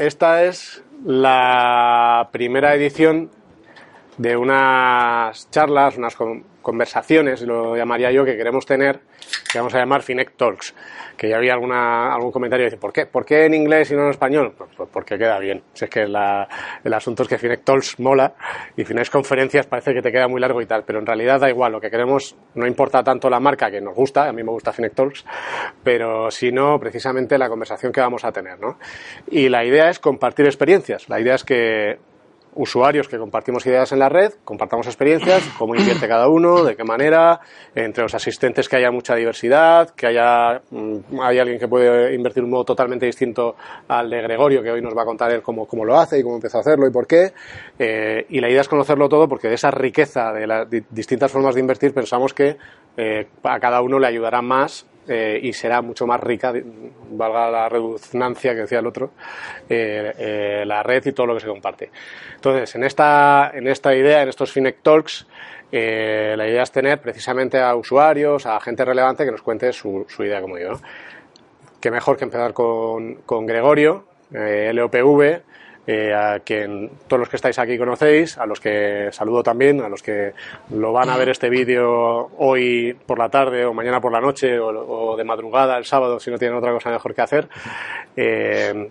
esta es la primera edición de unas charlas, unas conversaciones, lo llamaría yo, que queremos tener, que vamos a llamar Finec Talks, que ya había alguna, algún comentario que dice, ¿por qué? ¿por qué en inglés y no en español? Pues, pues porque queda bien. Si es que el asunto es que Finec Talks mola y Finec Conferencias parece que te queda muy largo y tal, pero en realidad da igual, lo que queremos no importa tanto la marca que nos gusta, a mí me gusta Finec Talks, pero sino precisamente la conversación que vamos a tener, ¿no? Y la idea es compartir experiencias, la idea es que usuarios que compartimos ideas en la red, compartamos experiencias, cómo invierte cada uno, de qué manera, entre los asistentes que haya mucha diversidad, que haya mm, hay alguien que puede invertir un modo totalmente distinto al de Gregorio, que hoy nos va a contar él cómo, cómo lo hace y cómo empezó a hacerlo y por qué. Eh, y la idea es conocerlo todo porque de esa riqueza de las distintas formas de invertir pensamos que eh, a cada uno le ayudará más eh, y será mucho más rica, valga la redundancia que decía el otro, eh, eh, la red y todo lo que se comparte. Entonces, en esta, en esta idea, en estos Finec Talks, la idea es tener precisamente a usuarios, a gente relevante que nos cuente su, idea, como digo. ¿no? Qué mejor que empezar con, con Gregorio, LOPV, eh, a quien todos los que estáis aquí conocéis, a los que saludo también, a los que lo van a ver este vídeo hoy por la tarde o mañana por la noche o, de madrugada el sábado si no tienen otra cosa mejor que hacer. Eh,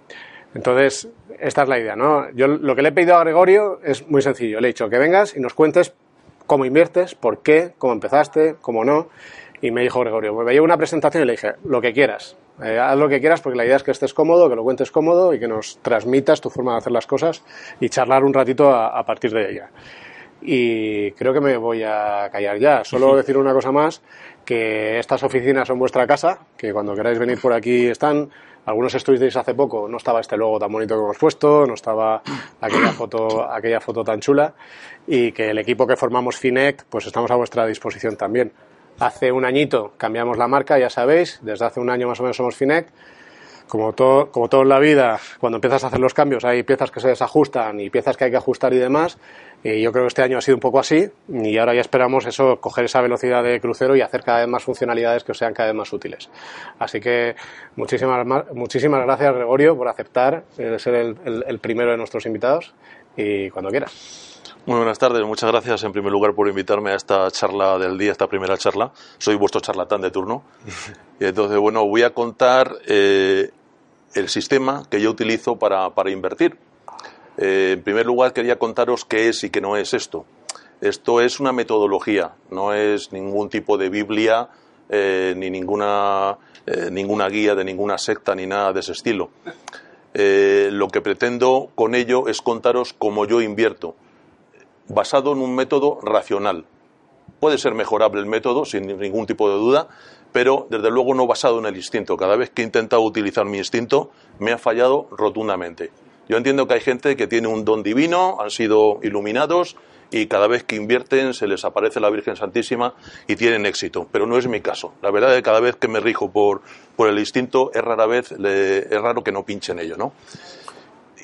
entonces, esta es la idea, ¿no? Yo lo que le he pedido a Gregorio es muy sencillo. Le he dicho que vengas y nos cuentes cómo inviertes, por qué, cómo empezaste, cómo no. Y me dijo Gregorio, me llevo una presentación y le dije, lo que quieras. Eh, haz lo que quieras porque la idea es que estés cómodo, que lo cuentes cómodo y que nos transmitas tu forma de hacer las cosas y charlar un ratito a, partir de ella. Y creo que me voy a callar ya. Solo decir una cosa más, que estas oficinas son vuestra casa, que cuando queráis venir por aquí están. Algunos estuvisteis hace poco, no estaba este logo tan bonito que hemos puesto, no estaba aquella foto, aquella foto tan chula y que el equipo que formamos Finect, pues estamos a vuestra disposición también. Hace un añito cambiamos la marca, ya sabéis, desde hace un año más o menos somos Finec. Como todo, como todo en la vida, cuando empiezas a hacer los cambios hay piezas que se desajustan y piezas que hay que ajustar y demás. Y yo creo que este año ha sido un poco así y ahora ya esperamos eso, coger esa velocidad de crucero y hacer cada vez más funcionalidades que sean cada vez más útiles. Así que muchísimas, muchísimas gracias Gregorio por aceptar ser el, el primero de nuestros invitados y cuando quieras. Muy buenas tardes, muchas gracias en primer lugar por invitarme a esta charla del día, esta primera charla. Soy vuestro charlatán de turno. Y entonces, bueno, voy a contar eh, el sistema que yo utilizo para, para invertir. Eh, en primer lugar, quería contaros qué es y qué no es esto. Esto es una metodología, no es ningún tipo de Biblia, eh, ni ninguna, ninguna guía de ninguna secta, ni nada de ese estilo. lo que pretendo con ello es contaros cómo yo invierto basado en un método racional. Puede ser mejorable el método, sin ningún tipo de duda, pero desde luego no basado en el instinto. Cada vez que he intentado utilizar mi instinto, me ha fallado rotundamente. Yo entiendo que hay gente que tiene un don divino, han sido iluminados y cada vez que invierten se les aparece la Virgen Santísima y tienen éxito, pero no es mi caso. La verdad es que cada vez que me rijo por, por el instinto es rara vez, es raro que no pinchen ello, ¿no?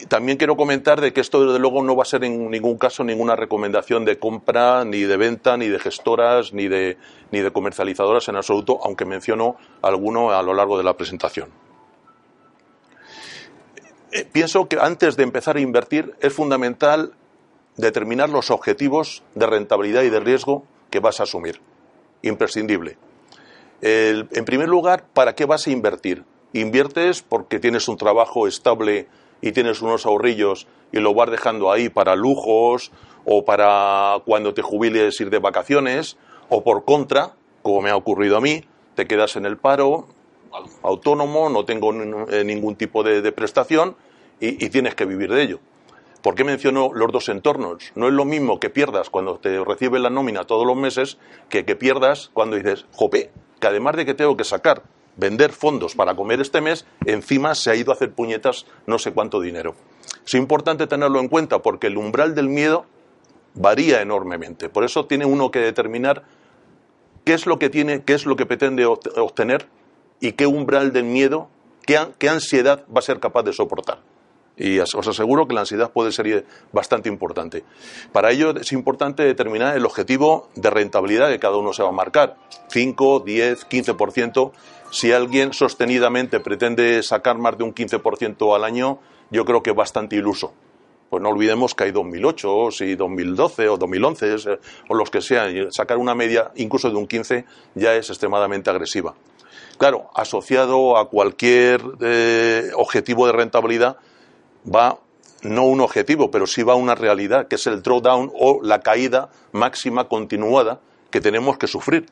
También quiero comentar de que esto desde luego no va a ser en ningún caso ninguna recomendación de compra, ni de venta, ni de gestoras, ni de, ni de comercializadoras en absoluto, aunque menciono alguno a lo largo de la presentación. Eh, pienso que antes de empezar a invertir es fundamental determinar los objetivos de rentabilidad y de riesgo que vas a asumir. Imprescindible. en primer lugar, ¿para qué vas a invertir? Inviertes porque tienes un trabajo estable y tienes unos ahorrillos y lo vas dejando ahí para lujos o para cuando te jubiles ir de vacaciones, o por contra, como me ha ocurrido a mí, te quedas en el paro, autónomo, no tengo eh, ningún tipo de, prestación y, tienes que vivir de ello. ¿Por qué menciono los dos entornos? No es lo mismo que pierdas cuando te recibe la nómina todos los meses que que pierdas cuando dices, jope, que además de que tengo que sacar vender fondos para comer este mes, encima se ha ido a hacer puñetas no sé cuánto dinero. Es importante tenerlo en cuenta porque el umbral del miedo varía enormemente. Por eso tiene uno que determinar qué es lo que tiene, qué es lo que pretende obtener y qué umbral del miedo, qué, ansiedad va a ser capaz de soportar. Y os aseguro que la ansiedad puede ser bastante importante. Para ello es importante determinar el objetivo de rentabilidad que cada uno se va a marcar. 5, 10, 15%. Si alguien sostenidamente pretende sacar más de un 15% al año, yo creo que es bastante iluso. Pues no olvidemos que hay 2008, o si 2012 o 2011 eh, o los que sean, sacar una media incluso de un 15 ya es extremadamente agresiva. Claro, asociado a cualquier eh, objetivo de rentabilidad va no un objetivo, pero sí va una realidad, que es el drawdown o la caída máxima continuada que tenemos que sufrir.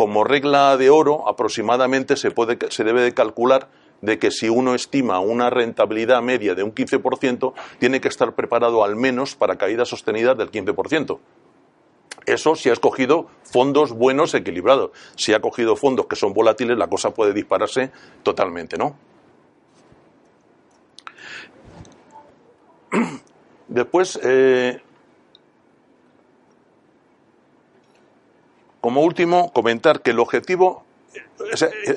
Como regla de oro, aproximadamente se, puede, se debe de calcular de que si uno estima una rentabilidad media de un 15%, tiene que estar preparado al menos para caídas sostenidas del 15%. Eso si ha escogido fondos buenos, equilibrados. Si ha cogido fondos que son volátiles, la cosa puede dispararse totalmente, ¿no? Después, eh, como último, comentar que el objetivo,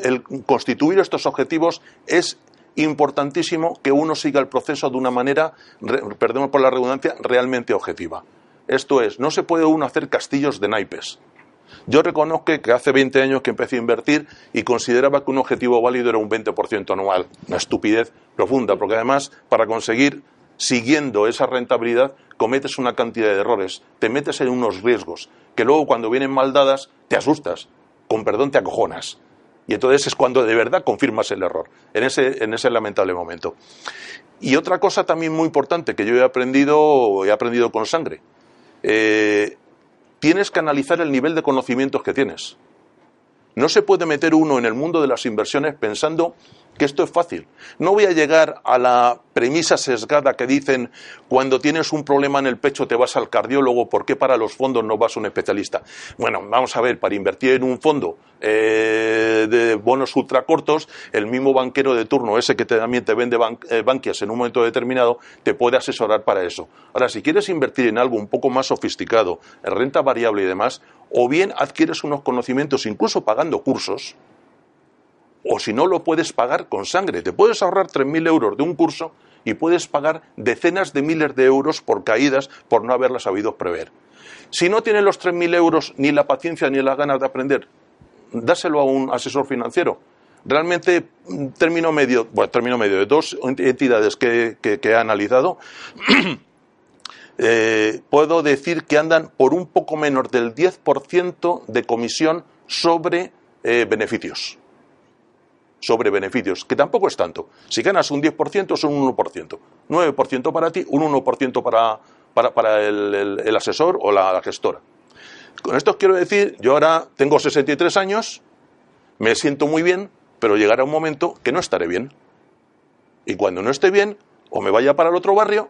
el constituir estos objetivos es importantísimo que uno siga el proceso de una manera, perdemos por la redundancia, realmente objetiva. Esto es, no se puede uno hacer castillos de naipes. Yo reconozco que hace 20 años que empecé a invertir y consideraba que un objetivo válido era un 20% anual. Una estupidez profunda, porque además, para conseguir siguiendo esa rentabilidad, cometes una cantidad de errores, te metes en unos riesgos, que luego cuando vienen mal dadas, te asustas, con perdón te acojonas. Y entonces es cuando de verdad confirmas el error, en ese, en ese lamentable momento. Y otra cosa también muy importante que yo he aprendido, he aprendido con sangre, eh, tienes que analizar el nivel de conocimientos que tienes. No se puede meter uno en el mundo de las inversiones pensando que esto es fácil. No voy a llegar a la premisa sesgada que dicen cuando tienes un problema en el pecho te vas al cardiólogo, ¿por qué para los fondos no vas a un especialista? Bueno, vamos a ver, para invertir en un fondo eh, de bonos ultracortos, el mismo banquero de turno, ese que también te vende eh, banquias en un momento determinado, te puede asesorar para eso. Ahora, si quieres invertir en algo un poco más sofisticado, en renta variable y demás, o bien adquieres unos conocimientos incluso pagando cursos, o si no lo puedes pagar con sangre. Te puedes ahorrar 3.000 euros de un curso y puedes pagar decenas de miles de euros por caídas por no haberlas sabido prever. Si no tienes los 3.000 euros, ni la paciencia ni las ganas de aprender, dáselo a un asesor financiero. Realmente, término medio, bueno, término medio de dos entidades que, he analizado, eh, puedo decir que andan por un poco menos del 10% de comisión sobre eh, beneficios sobre beneficios, que tampoco es tanto. Si ganas un 10% son un 1%. 9% para ti, un 1% para, para, para el, asesor o la, gestora. Con esto quiero decir, yo ahora tengo 63 años, me siento muy bien, pero llegará un momento que no estaré bien. Y cuando no esté bien, o me vaya para el otro barrio,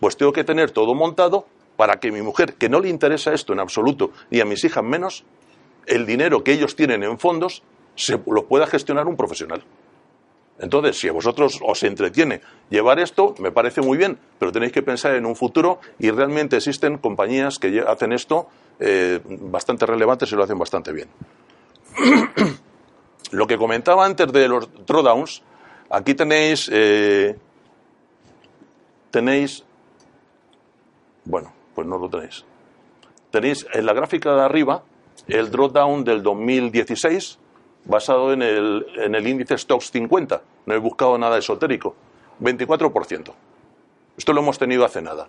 pues tengo que tener todo montado para que mi mujer, que no le interesa esto en absoluto, ni a mis hijas menos, el dinero que ellos tienen en fondos se lo pueda gestionar un profesional. Entonces, si a vosotros os entretiene llevar esto, me parece muy bien, pero tenéis que pensar en un futuro y realmente existen compañías que hacen esto eh, bastante relevantes y lo hacen bastante bien. lo que comentaba antes de los drawdowns, aquí tenéis, eh, tenéis, bueno, pues no lo tenéis. Tenéis en la gráfica de arriba el drawdown del 2016 basado en el, en el índice Stocks 50. No he buscado nada esotérico. 24%. Esto lo hemos tenido hace nada.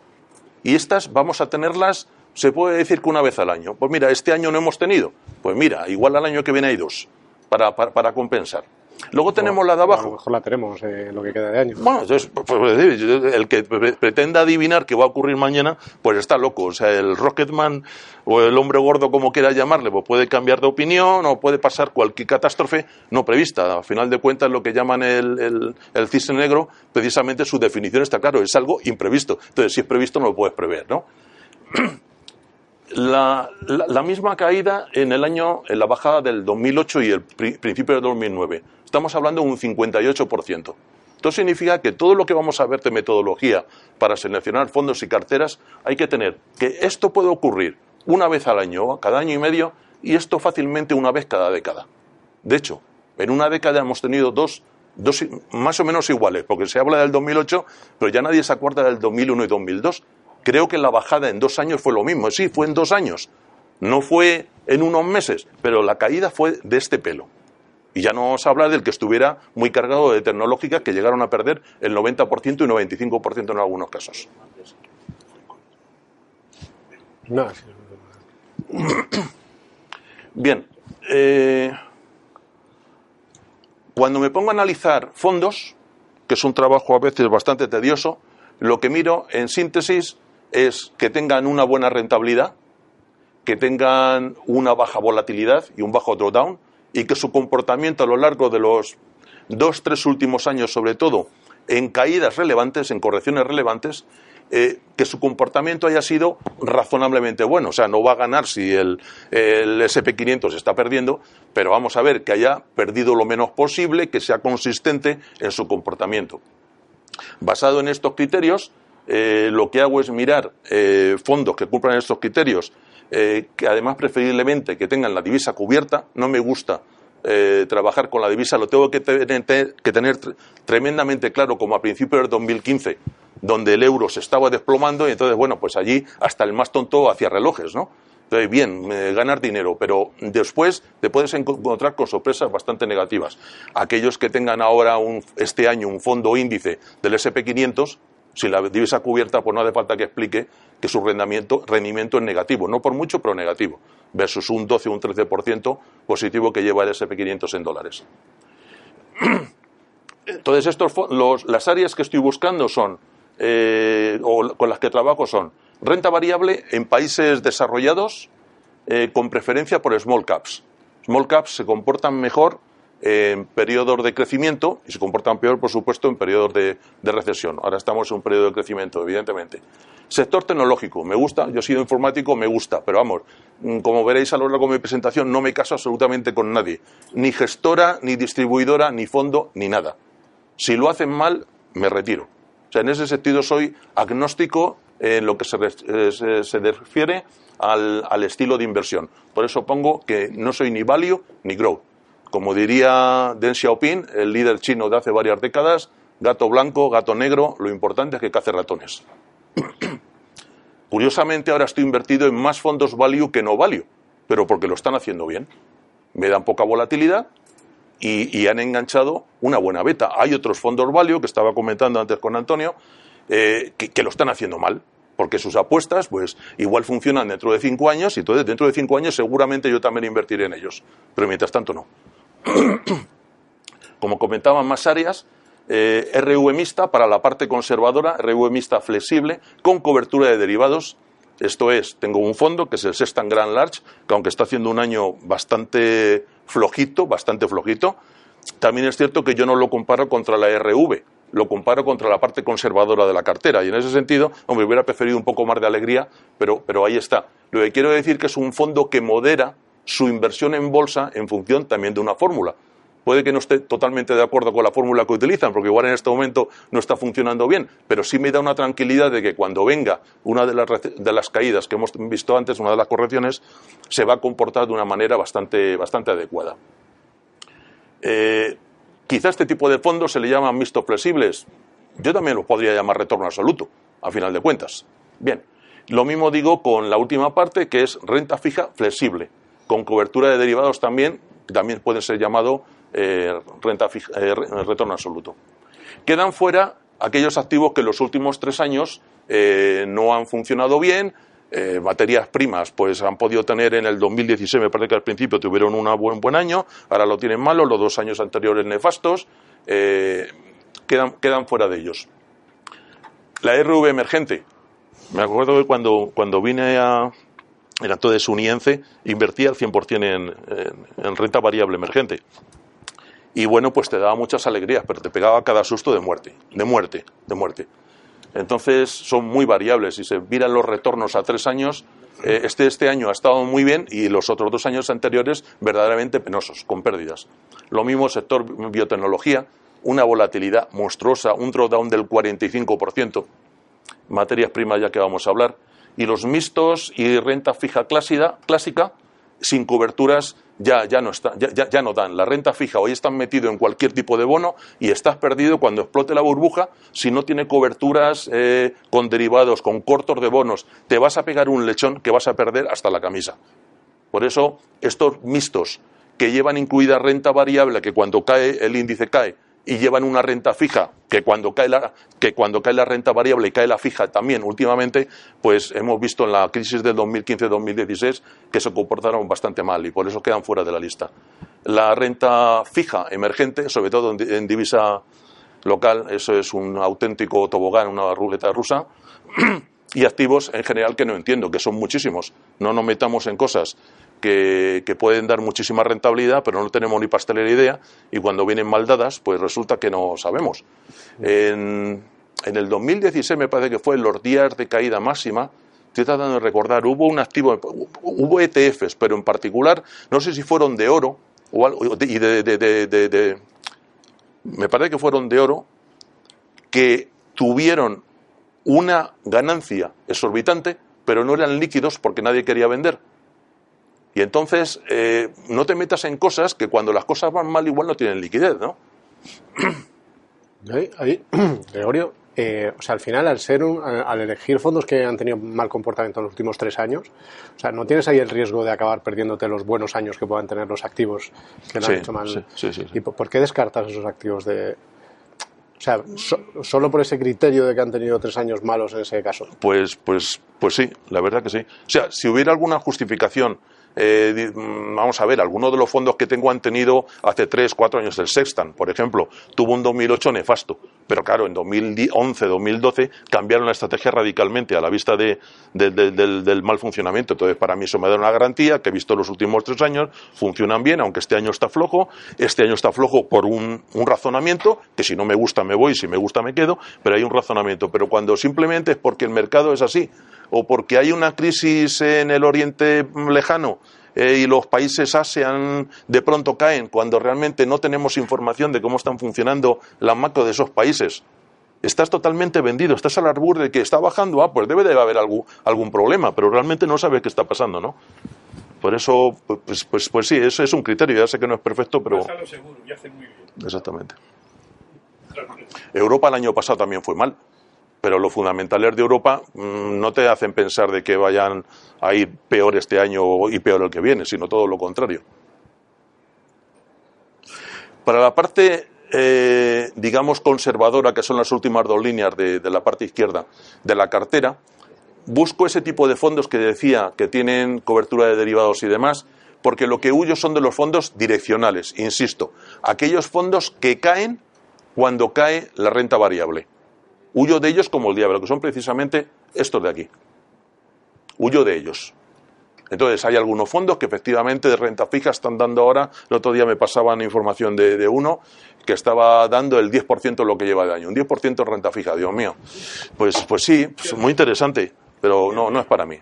Y estas vamos a tenerlas, se puede decir que una vez al año. Pues mira, este año no hemos tenido. Pues mira, igual al año que viene hay dos para, para compensar. Luego tenemos la de abajo. A lo mejor la tenemos eh, lo que queda de año. Bueno, entonces, pues, pues, el que pretenda adivinar qué va a ocurrir mañana, pues está loco. O sea, el Rocketman o el hombre gordo, como quiera llamarle, pues puede cambiar de opinión o puede pasar cualquier catástrofe no prevista. Al final de cuentas, lo que llaman el, el, el cisne negro, precisamente su definición está claro, es algo imprevisto. Entonces, si es previsto, no lo puedes prever, ¿no? La, misma caída en el año, en la bajada del 2008 y el principio del 2009. Estamos hablando de un 58%. Esto significa que todo lo que vamos a ver de metodología para seleccionar fondos y carteras, hay que tener que esto puede ocurrir una vez al año, cada año y medio, y esto fácilmente una vez cada década. De hecho, en una década hemos tenido dos, dos más o menos iguales, porque se habla del 2008, pero ya nadie se acuerda del 2001 y 2002, Creo que la bajada en dos años fue lo mismo. Sí, fue en dos años. No fue en unos meses, pero la caída fue de este pelo. Y ya no vamos a hablar del que estuviera muy cargado de tecnológicas que llegaron a perder el 90% y 95% en algunos casos. Bien. Eh, cuando me pongo a analizar fondos, que es un trabajo a veces bastante tedioso, lo que miro en síntesis es que tengan una buena rentabilidad, que tengan una baja volatilidad y un bajo drawdown, y que su comportamiento a lo largo de los dos, tres últimos años, sobre todo, en caídas relevantes, en correcciones relevantes, eh, que su comportamiento haya sido razonablemente bueno. O sea, no va a ganar si el, el SP500 está perdiendo, pero vamos a ver que haya perdido lo menos posible, que sea consistente en su comportamiento. Basado en estos criterios, eh, lo que hago es mirar eh, fondos que cumplan estos criterios, que además preferiblemente que tengan la divisa cubierta. No me gusta trabajar con la divisa, lo tengo que tener, que tener tremendamente claro como a principios del 2015 donde el euro se estaba desplomando y entonces, bueno, pues allí hasta el más tonto hacía relojes, ¿no? Entonces, bien, eh, ganar dinero, pero después te puedes encontrar con sorpresas bastante negativas. Aquellos que tengan ahora un, este año un fondo índice del SP500, si la divisa cubierta, pues no hace falta que explique que su rendimiento, rendimiento es negativo, no por mucho, pero negativo, versus un 12 o un 13% positivo que lleva el SP500 en dólares. Entonces, estos, los, las áreas que estoy buscando son eh, o con las que trabajo son renta variable en países desarrollados eh, con preferencia por small caps. Small caps se comportan mejor en periodos de crecimiento y se comportan peor, por supuesto, en periodos de, recesión. Ahora estamos en un periodo de crecimiento, evidentemente. Sector tecnológico, me gusta, yo he sido informático, me gusta, pero vamos, mm, como veréis a lo largo de mi presentación, no me caso absolutamente con nadie, ni gestora, ni distribuidora, ni fondo, ni nada. Si lo hacen mal, me retiro. O sea, en ese sentido soy agnóstico en lo que se, eh, refiere al, estilo de inversión. Por eso pongo que no soy ni value ni grow. Como diría Deng Xiaoping, el líder chino de hace varias décadas, gato blanco, gato negro, lo importante es que cace ratones. Curiosamente ahora estoy invertido en más fondos value que no value, pero porque lo están haciendo bien. Me dan poca volatilidad, y, han enganchado una buena beta. Hay otros fondos value que estaba comentando antes con Antonio eh, que, lo están haciendo mal porque sus apuestas, pues, igual funcionan dentro de cinco años, y entonces dentro de cinco años seguramente yo también invertiré en ellos. Pero mientras tanto no. Como comentaban más áreas, eh, RV mixta para la parte conservadora, RV mixta flexible, con cobertura de derivados. Esto es, tengo un fondo que es el Sextant Grand Large, que aunque está haciendo un año bastante flojito, bastante flojito. También es cierto que yo no lo comparo contra la RV, lo comparo contra la parte conservadora de la cartera. Y en ese sentido, hombre, hubiera preferido un poco más de alegría, pero, pero ahí está. Lo que quiero decir que es un fondo que modera su inversión en bolsa en función también de una fórmula. Puede que no esté totalmente de acuerdo con la fórmula que utilizan, porque igual en este momento no está funcionando bien, pero sí me da una tranquilidad de que cuando venga una de las, de las caídas que hemos visto antes, una de las correcciones, se va a comportar de una manera bastante, bastante adecuada. Eh, quizá este tipo de fondos se le llaman mixtos flexibles. Yo también los podría llamar retorno absoluto, a final de cuentas. Bien, lo mismo digo con la última parte, que es renta fija flexible, con cobertura de derivados también, también pueden ser llamado eh, renta eh, retorno absoluto. Quedan fuera aquellos activos que en los últimos tres años eh, no han funcionado bien, materias primas, pues han podido tener en el 2016, me parece que al principio tuvieron un buen, buen año, ahora lo tienen malo, los dos años anteriores nefastos, quedan, quedan fuera de ellos. La RV emergente, me acuerdo que cuando, cuando vine a, era entonces uniense, invertía al 100% en, en renta variable emergente y bueno, pues te daba muchas alegrías, pero te pegaba cada susto de muerte, de muerte, de muerte. Entonces son muy variables. Si se miran los retornos a tres años, eh, este, este año ha estado muy bien y los otros dos años anteriores verdaderamente penosos, con pérdidas. Lo mismo sector biotecnología, una volatilidad monstruosa, un drawdown del 45%, materias primas ya que vamos a hablar, y los mixtos y renta fija clásica, clásica sin coberturas ya, ya, no está, ya, ya, no dan. La renta fija hoy están metido en cualquier tipo de bono y estás perdido cuando explote la burbuja si no tiene coberturas eh, con derivados, con cortos de bonos. Te vas a pegar un lechón que vas a perder hasta la camisa. Por eso, estos mixtos que llevan incluida renta variable, que cuando cae el índice cae, y llevan una renta fija, que cuando cae la, que cuando cae la renta variable cae la fija también últimamente, pues hemos visto en la crisis del 2015-2016 que se comportaron bastante mal y por eso quedan fuera de la lista. La renta fija emergente, sobre todo en divisa local, eso es un auténtico tobogán, una ruleta rusa. y activos en general que no entiendo, que son muchísimos. No nos metamos en cosas que, pueden dar muchísima rentabilidad, pero no tenemos ni pastelera idea, y cuando vienen mal dadas, pues resulta que no sabemos. En, en el 2016 me parece que fue los días de caída máxima, estoy tratando de recordar, hubo un activo, hubo ETFs, pero en particular, no sé si fueron de oro, o algo, y de, de, de, me parece que fueron de oro, que tuvieron una ganancia exorbitante, pero no eran líquidos porque nadie quería vender. Y entonces eh, no te metas en cosas que cuando las cosas van mal igual no tienen liquidez, ¿no? Ahí, Gregorio, eh, o sea, al final, al ser al elegir fondos que han tenido mal comportamiento en los últimos tres años, o sea, ¿no tienes ahí el riesgo de acabar perdiéndote los buenos años que puedan tener los activos que no han hecho mal? Sí, sí, ¿Y por qué descartas esos activos de, o sea, solo por ese criterio de que han tenido tres años malos en ese caso. Pues, pues, pues sí, la verdad que sí. O sea, si hubiera alguna justificación eh, mm, vamos a ver, algunos de los fondos que tengo han tenido hace tres, cuatro años. El Sextan, por ejemplo, tuvo un 2008 nefasto, pero claro, en 2011, 2012 cambiaron la estrategia radicalmente a la vista de, del, mal funcionamiento. Entonces, para mí eso me da una garantía que he visto los últimos tres años funcionan bien, aunque este año está flojo. Este año está flojo por un, un razonamiento, que si no me gusta me voy, si me gusta me quedo, pero hay un razonamiento. Pero cuando simplemente es porque el mercado es así, o porque hay una crisis en el Oriente Lejano eh, y los países ASEAN de pronto caen cuando realmente no tenemos información de cómo están funcionando la macro de esos países. Estás totalmente vendido, estás al arbur de que está bajando, ah, pues debe de haber algún, algún problema, pero realmente no sabes qué está pasando, ¿no? Por eso, pues, pues, pues sí, eso es un criterio, ya sé que no es perfecto, pero... seguro, y hace muy bien. Exactamente. Europa el año pasado también fue mal pero los fundamentales de Europa mm, no te hacen pensar de que vayan a ir peor este año y peor el que viene, sino todo lo contrario. Para la parte, eh, digamos, conservadora, que son las últimas dos líneas de, de la parte izquierda de la cartera, busco ese tipo de fondos que decía que tienen cobertura de derivados y demás, porque lo que huyo son de los fondos direccionales, insisto, aquellos fondos que caen cuando cae la renta variable. Huyo de ellos como el diablo, que son precisamente estos de aquí. Huyo de ellos. Entonces, hay algunos fondos que efectivamente de renta fija están dando ahora. El otro día me pasaban información de, uno que estaba dando el 10% de lo que lleva de año. Un 10% de renta fija, Dios mío. Pues, pues sí, pues muy interesante, pero no, no es para mí.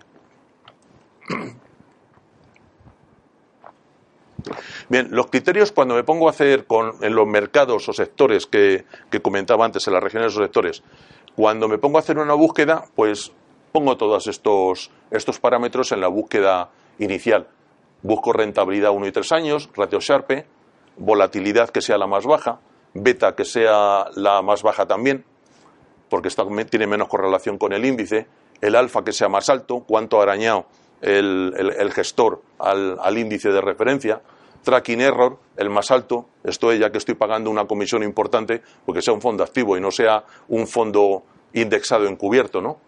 Bien, los criterios cuando me pongo a hacer con, en los mercados o sectores que, comentaba antes, en las regiones o sectores, cuando me pongo a hacer una búsqueda, pues pongo todos estos, estos parámetros en la búsqueda inicial. Busco rentabilidad 1 y 3 años, ratio Sharpe, volatilidad que sea la más baja, beta que sea la más baja también, porque tiene menos correlación con el índice, el alfa que sea más alto, cuánto ha arañado el, el, gestor al, al, índice de referencia, tracking error, el más alto, esto es ya que estoy pagando una comisión importante porque sea un fondo activo y no sea un fondo indexado encubierto, ¿no?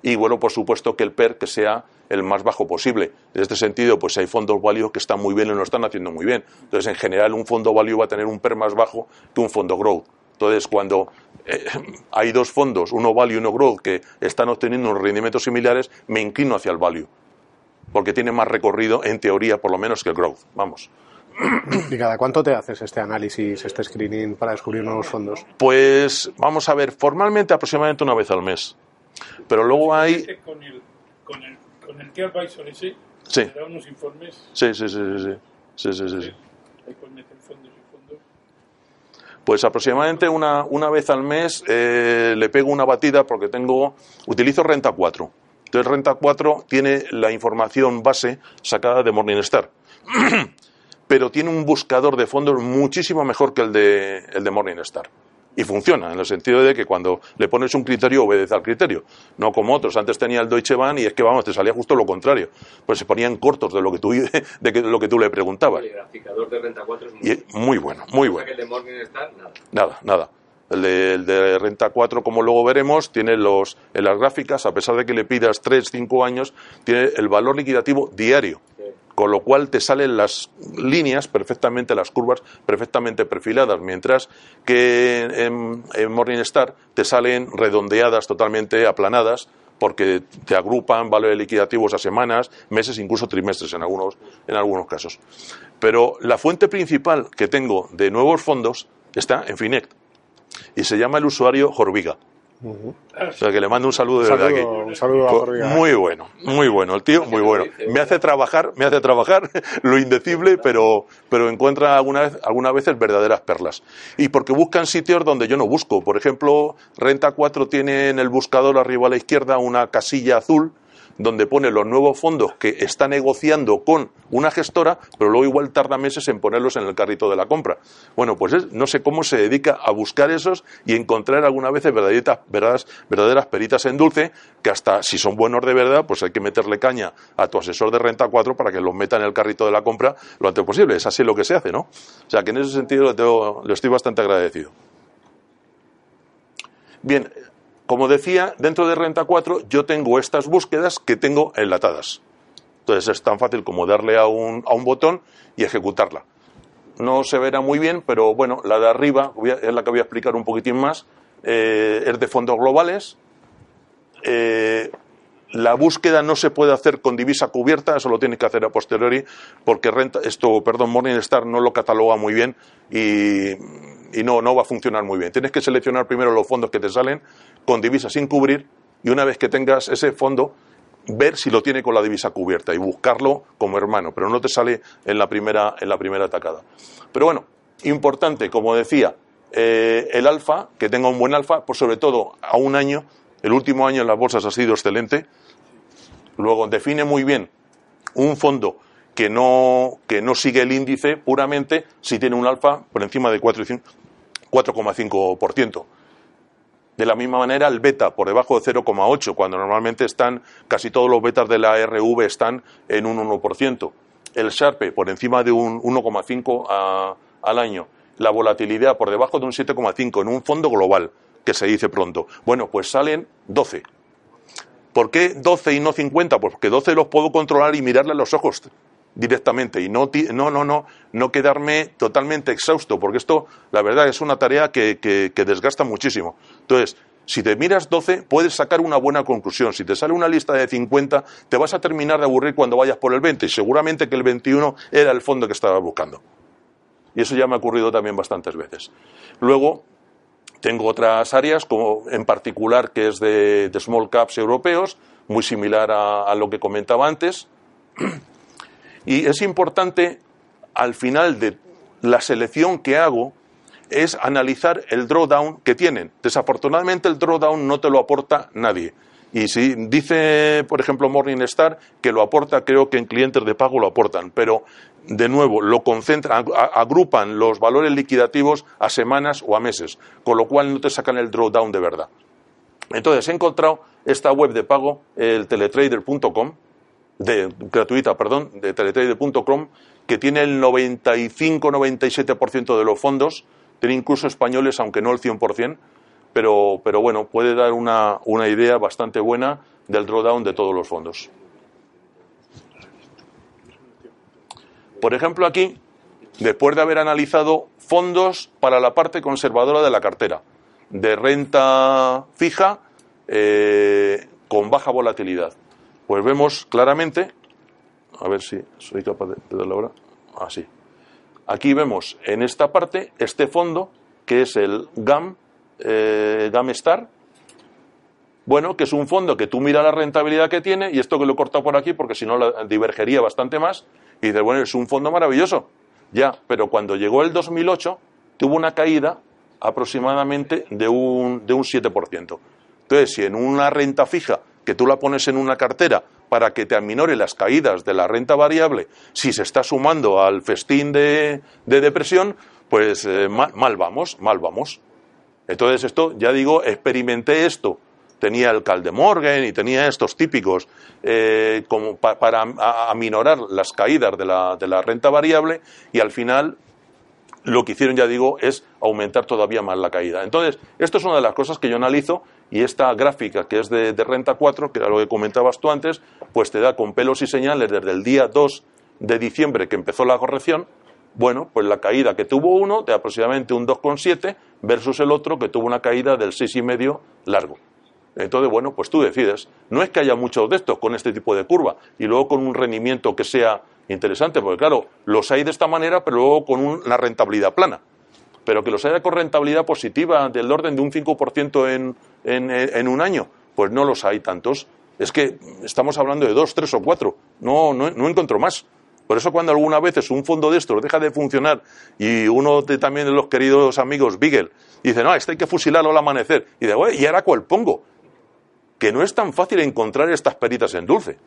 Y bueno, por supuesto que el PER que sea el más bajo posible. En este sentido, pues hay fondos value que están muy bien y no están haciendo muy bien. Entonces, en general, un fondo value va a tener un PER más bajo que un fondo growth. Entonces, cuando eh, hay dos fondos, uno value y uno growth, que están obteniendo unos rendimientos similares, me inclino hacia el value. Porque tiene más recorrido, en teoría, por lo menos, que el growth. Vamos. ¿Y cada cuánto te haces este análisis, este screening para descubrir nuevos fondos? Pues vamos a ver, formalmente aproximadamente una vez al mes. Pero luego hay... Con el, con el, con el advisor ese, sí. da unos informes. Sí, sí, sí, sí. sí, sí, sí, sí. Pues aproximadamente una, una vez al mes eh, le pego una batida porque tengo, utilizo Renta 4. Entonces Renta 4 tiene la información base sacada de Morningstar. pero tiene un buscador de fondos muchísimo mejor que el de, el de Morningstar. y funciona, en el sentido de que cuando le pones un criterio obedece al criterio, no como otros. Antes tenía el Deutsche Bahn y es que vamos, te salía justo lo contrario, pues se ponían cortos de lo que tú, de que- lo que tú le preguntabas. El graficador de Renta 4 es muy Y muy bueno, muy bueno. el de Morningstar, nada. Nada, nada. El de, el de Renta 4, como luego veremos, tiene los, en las gráficas, a pesar de que le pidas 3, 5 años, tiene el valor liquidativo diario. Con lo cual te salen las líneas perfectamente, las curvas perfectamente perfiladas, mientras que en, Morningstar te salen redondeadas, totalmente aplanadas, porque te agrupan valores liquidativos a semanas, meses, incluso trimestres en algunos, en algunos casos. Pero la fuente principal que tengo de nuevos fondos está en Finect y se llama el usuario Jorviga. O sea que le mando un saludo de Un verdad aquí. un saludo a Jorge. Muy bueno, muy bueno, el tío, muy bueno. Me hace trabajar, me hace trabajar lo indecible, pero, pero encuentra alguna vez, algunas veces verdaderas perlas. Y porque buscan sitios donde yo no busco. Por ejemplo, Renta 4 tiene en el buscador arriba a la izquierda una casilla azul donde pone los nuevos fondos que está negociando con una gestora, pero luego igual tarda meses en ponerlos en el carrito de la compra. Bueno, pues es- no sé cómo se dedica a buscar esos y encontrar algunas veces verdaderas, verdaderas peritas en dulce, que hasta si son buenos de verdad, pues hay que meterle caña a tu asesor de renta 4 para que los meta en el carrito de la compra lo antes posible. Es así lo que se hace, ¿no? O sea que en ese sentido le, tengo- le estoy bastante agradecido. Bien, como decía, dentro de Renta 4 yo tengo estas búsquedas que tengo enlatadas. Entonces es tan fácil como darle a un, a un botón y ejecutarla. No se verá muy bien, pero bueno, la de arriba es la que voy a explicar un poquitín más. Eh, es de fondos globales. Eh, la búsqueda no se puede hacer con divisa cubierta, eso lo tienes que hacer a posteriori, porque renta, esto, perdón, Morningstar no lo cataloga muy bien y, y no, no va a funcionar muy bien. Tienes que seleccionar primero los fondos que te salen con divisa sin cubrir y una vez que tengas ese fondo, ver si lo tiene con la divisa cubierta y buscarlo como hermano, pero no te sale en la primera, en la primera atacada. Pero bueno, importante, como decía, eh, el alfa, que tenga un buen alfa, por sobre todo a un año, el último año en las bolsas ha sido excelente. Luego define muy bien un fondo que no, que no sigue el índice puramente si tiene un alfa por encima de 4 y cin- 4,5%. De la misma manera, el beta por debajo de 0,8, cuando normalmente están casi todos los betas de la RV están en un 1%. El Sharpe por encima de un 1,5 a- al año. La volatilidad por debajo de un 7,5 en un fondo global, que se dice pronto. Bueno, pues salen 12. ¿Por qué 12 y no 50? Pues porque 12 los puedo controlar y mirarle a los ojos directamente y no, no, no, no, quedarme totalmente exhausto, porque esto, la verdad, es una tarea que, que- desgasta muchísimo. Entonces, si te miras 12, puedes sacar una buena conclusión. Si te sale una lista de 50, te vas a terminar de aburrir cuando vayas por el 20 y seguramente que el 21 era el fondo que estabas buscando. Y eso ya me ha ocurrido también bastantes veces. Luego, tengo otras áreas, como en particular que es de, small caps europeos, muy similar a lo que comentaba antes. Y es importante, al final de la selección que hago, es analizar el drawdown que tienen. Desafortunadamente el drawdown no te lo aporta nadie. Y si dice, por ejemplo, Morningstar que lo aporta, creo que en clientes de pago lo aportan, pero de nuevo lo concentran, agrupan los valores liquidativos a semanas o a meses, con lo cual no te sacan el drawdown de verdad. Entonces he encontrado esta web de pago, el teletrader.com, de, gratuita, perdón, de teletrader.com, que tiene el 95-97% de los fondos, tiene incluso españoles, aunque no el 100%, pero, pero bueno, puede dar una, una idea bastante buena del drawdown de todos los fondos. Por ejemplo, aquí, después de haber analizado fondos para la parte conservadora de la cartera, de renta fija eh, con baja volatilidad, pues vemos claramente, a ver si soy capaz de, darle ahora, así. Aquí vemos en esta parte este fondo que es el GAM, eh, GAM Star, bueno, que es un fondo que tú miras la rentabilidad que tiene, y esto que lo he cortado por aquí porque si no la divergería bastante más, y dices, bueno, es un fondo maravilloso. Ya, pero cuando llegó el 2008, tuvo una caída aproximadamente de un, de un 7%. Entonces, si en una renta fija, que tú la pones en una cartera para que te aminore las caídas de la renta variable, si se está sumando al festín de, de depresión, pues eh, mal, vamos, mal vamos. Entonces esto, ya digo, experimenté esto. Tenía el Caldemorgan y tenía estos típicos eh, como pa- para aminorar las caídas de la, de la renta variable y al final lo que hicieron, ya digo, es aumentar todavía más la caída. Entonces, esto es una de las cosas que yo analizo y esta gráfica que es de, de renta 4, que era lo que comentabas tú antes, pues te da con pelos y señales desde el día 2 de diciembre que empezó la corrección, bueno, pues la caída que tuvo uno de aproximadamente un 2,7 versus el otro que tuvo una caída del 6,5 largo. Entonces, bueno, pues tú decides. No es que haya muchos de estos con este tipo de curva y luego con un rendimiento que sea interesante, porque claro, los hay de esta manera, pero luego con una rentabilidad plana. Pero que los haya con rentabilidad positiva del orden de un 5% en, en, en un año, pues no los hay tantos. Es que estamos hablando de dos, tres o cuatro. No, no, no encuentro más. Por eso cuando alguna vez un fondo de estos deja de funcionar y uno de también de los queridos amigos Beagle dice, no, este hay que fusilarlo al amanecer. Y digo, ¿y ahora cuál pongo? Que no es tan fácil encontrar estas peritas en dulce.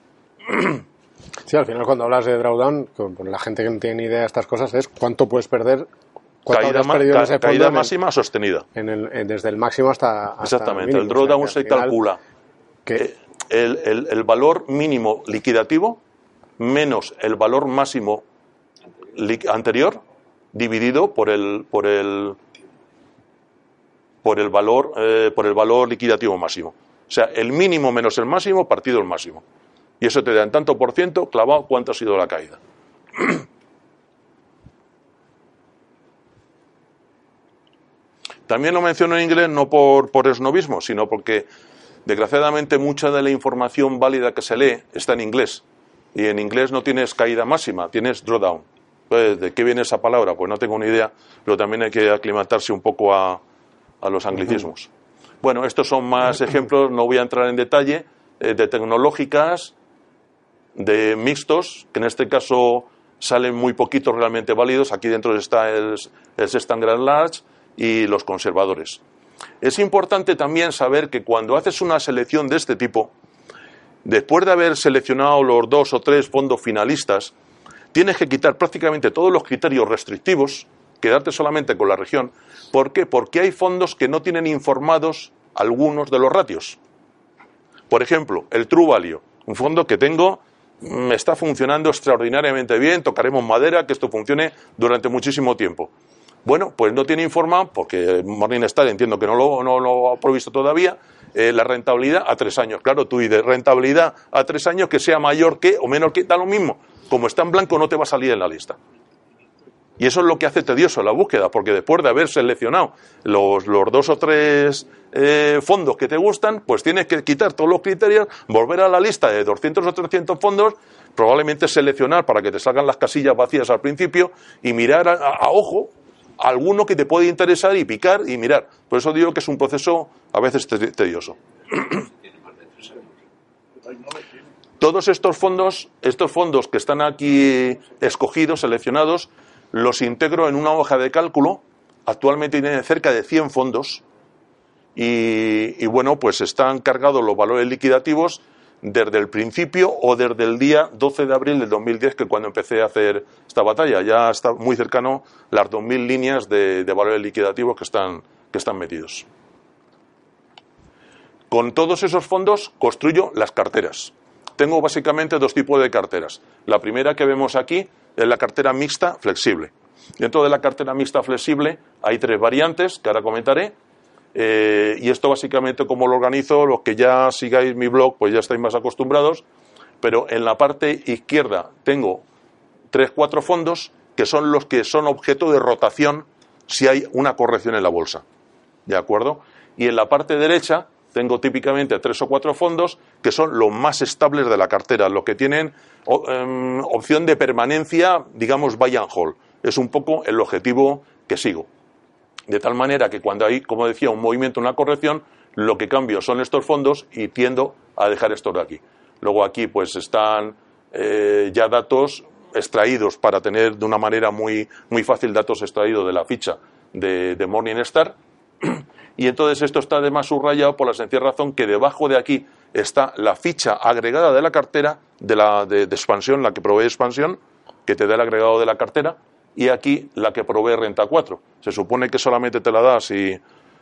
Sí, al final cuando hablas de drawdown, con, con la gente que no tiene ni idea de estas cosas, es cuánto puedes perder, cuánto Caída, has ma- perdido en ca- caída en máxima sostenida. en el- en- desde el máximo hasta, hasta Exactamente. mínimo. el O sea, drawdown se final calcula que- eh, el, el- el valor mínimo liquidativo menos el valor máximo li- anterior dividido por el por el por el valor eh, por el valor liquidativo máximo. O sea, el mínimo menos el máximo partido el máximo. Y eso te da en tanto por ciento clavado cuánto ha sido la caída. También lo menciono en inglés no por, por esnovismo, sino porque desgraciadamente mucha de la información válida que se lee está en inglés. Y en inglés no tienes caída máxima, tienes drawdown. Pues, ¿De qué viene esa palabra? Pues no tengo ni idea, pero también hay que aclimatarse un poco a, a los anglicismos. Bueno, estos son más ejemplos, no voy a entrar en detalle, eh, de tecnológicas, de mixtos, que en este caso salen muy poquitos realmente válidos. Aquí dentro está el, el Large y los conservadores. Es importante también saber que cuando haces una selección de este tipo, después de haber seleccionado los dos o tres fondos finalistas, tienes que quitar prácticamente todos los criterios restrictivos, quedarte solamente con la región. ¿Por qué? Porque hay fondos que no tienen informados algunos de los ratios. Por ejemplo, el True Value, un fondo que tengo, me está funcionando extraordinariamente bien, tocaremos madera, que esto funcione durante muchísimo tiempo. Bueno, pues no tiene informado, porque Morningstar entiendo que no lo, no lo ha provisto todavía, eh, la rentabilidad a tres años. Claro, tú y de rentabilidad a tres años que sea mayor que o menor que, da lo mismo. Como está en blanco no te va a salir en la lista. Y eso es lo que hace tedioso la búsqueda, porque después de haber seleccionado los, dos o tres eh, fondos que te gustan, pues tienes que quitar todos los criterios, volver a la lista de 200 o 300 fondos, probablemente seleccionar para que te salgan las casillas vacías al principio y mirar a, ojo alguno que te puede interesar y picar y mirar. Por eso digo que es un proceso a veces te- tedioso. Todos estos fondos, estos fondos que están aquí escogidos, seleccionados, los integro en una hoja de cálculo. Actualmente tienen cerca de 100 fondos y, y, bueno, pues están cargados los valores liquidativos desde el principio o desde el día 12 de abril del 2010, que cuando empecé a hacer esta batalla. Ya está muy cercano las 2.000 líneas de, de valores liquidativos que están, que están metidos. Con todos esos fondos construyo las carteras. Tengo básicamente dos tipos de carteras. La primera que vemos aquí es la cartera mixta flexible. Dentro de la cartera mixta flexible hay tres variantes que ahora comentaré. Eh, y esto básicamente como lo organizo, los que ya sigáis mi blog pues ya estáis más acostumbrados. Pero en la parte izquierda tengo tres, cuatro fondos que son los que son objeto de rotación si hay una corrección en la bolsa. ¿De acuerdo? Y en la parte derecha tengo típicamente tres o cuatro fondos que son los más estables de la cartera, los que tienen em, opción de permanencia, digamos, buy and hold. Es un poco el objetivo que sigo. De tal manera que cuando hay, como decía, un movimiento, una corrección, lo que cambio son estos fondos y tiendo a dejar estos de aquí. Luego aquí pues están eh, ya datos extraídos para tener de una manera muy, muy fácil datos extraídos de la ficha de, de Morningstar. Y entonces esto está además subrayado por la sencilla razón que debajo de aquí está la ficha agregada de la cartera de, la, de, de expansión, la que provee expansión, que te da el agregado de la cartera, y aquí la que provee renta 4. Se supone que solamente te la da si,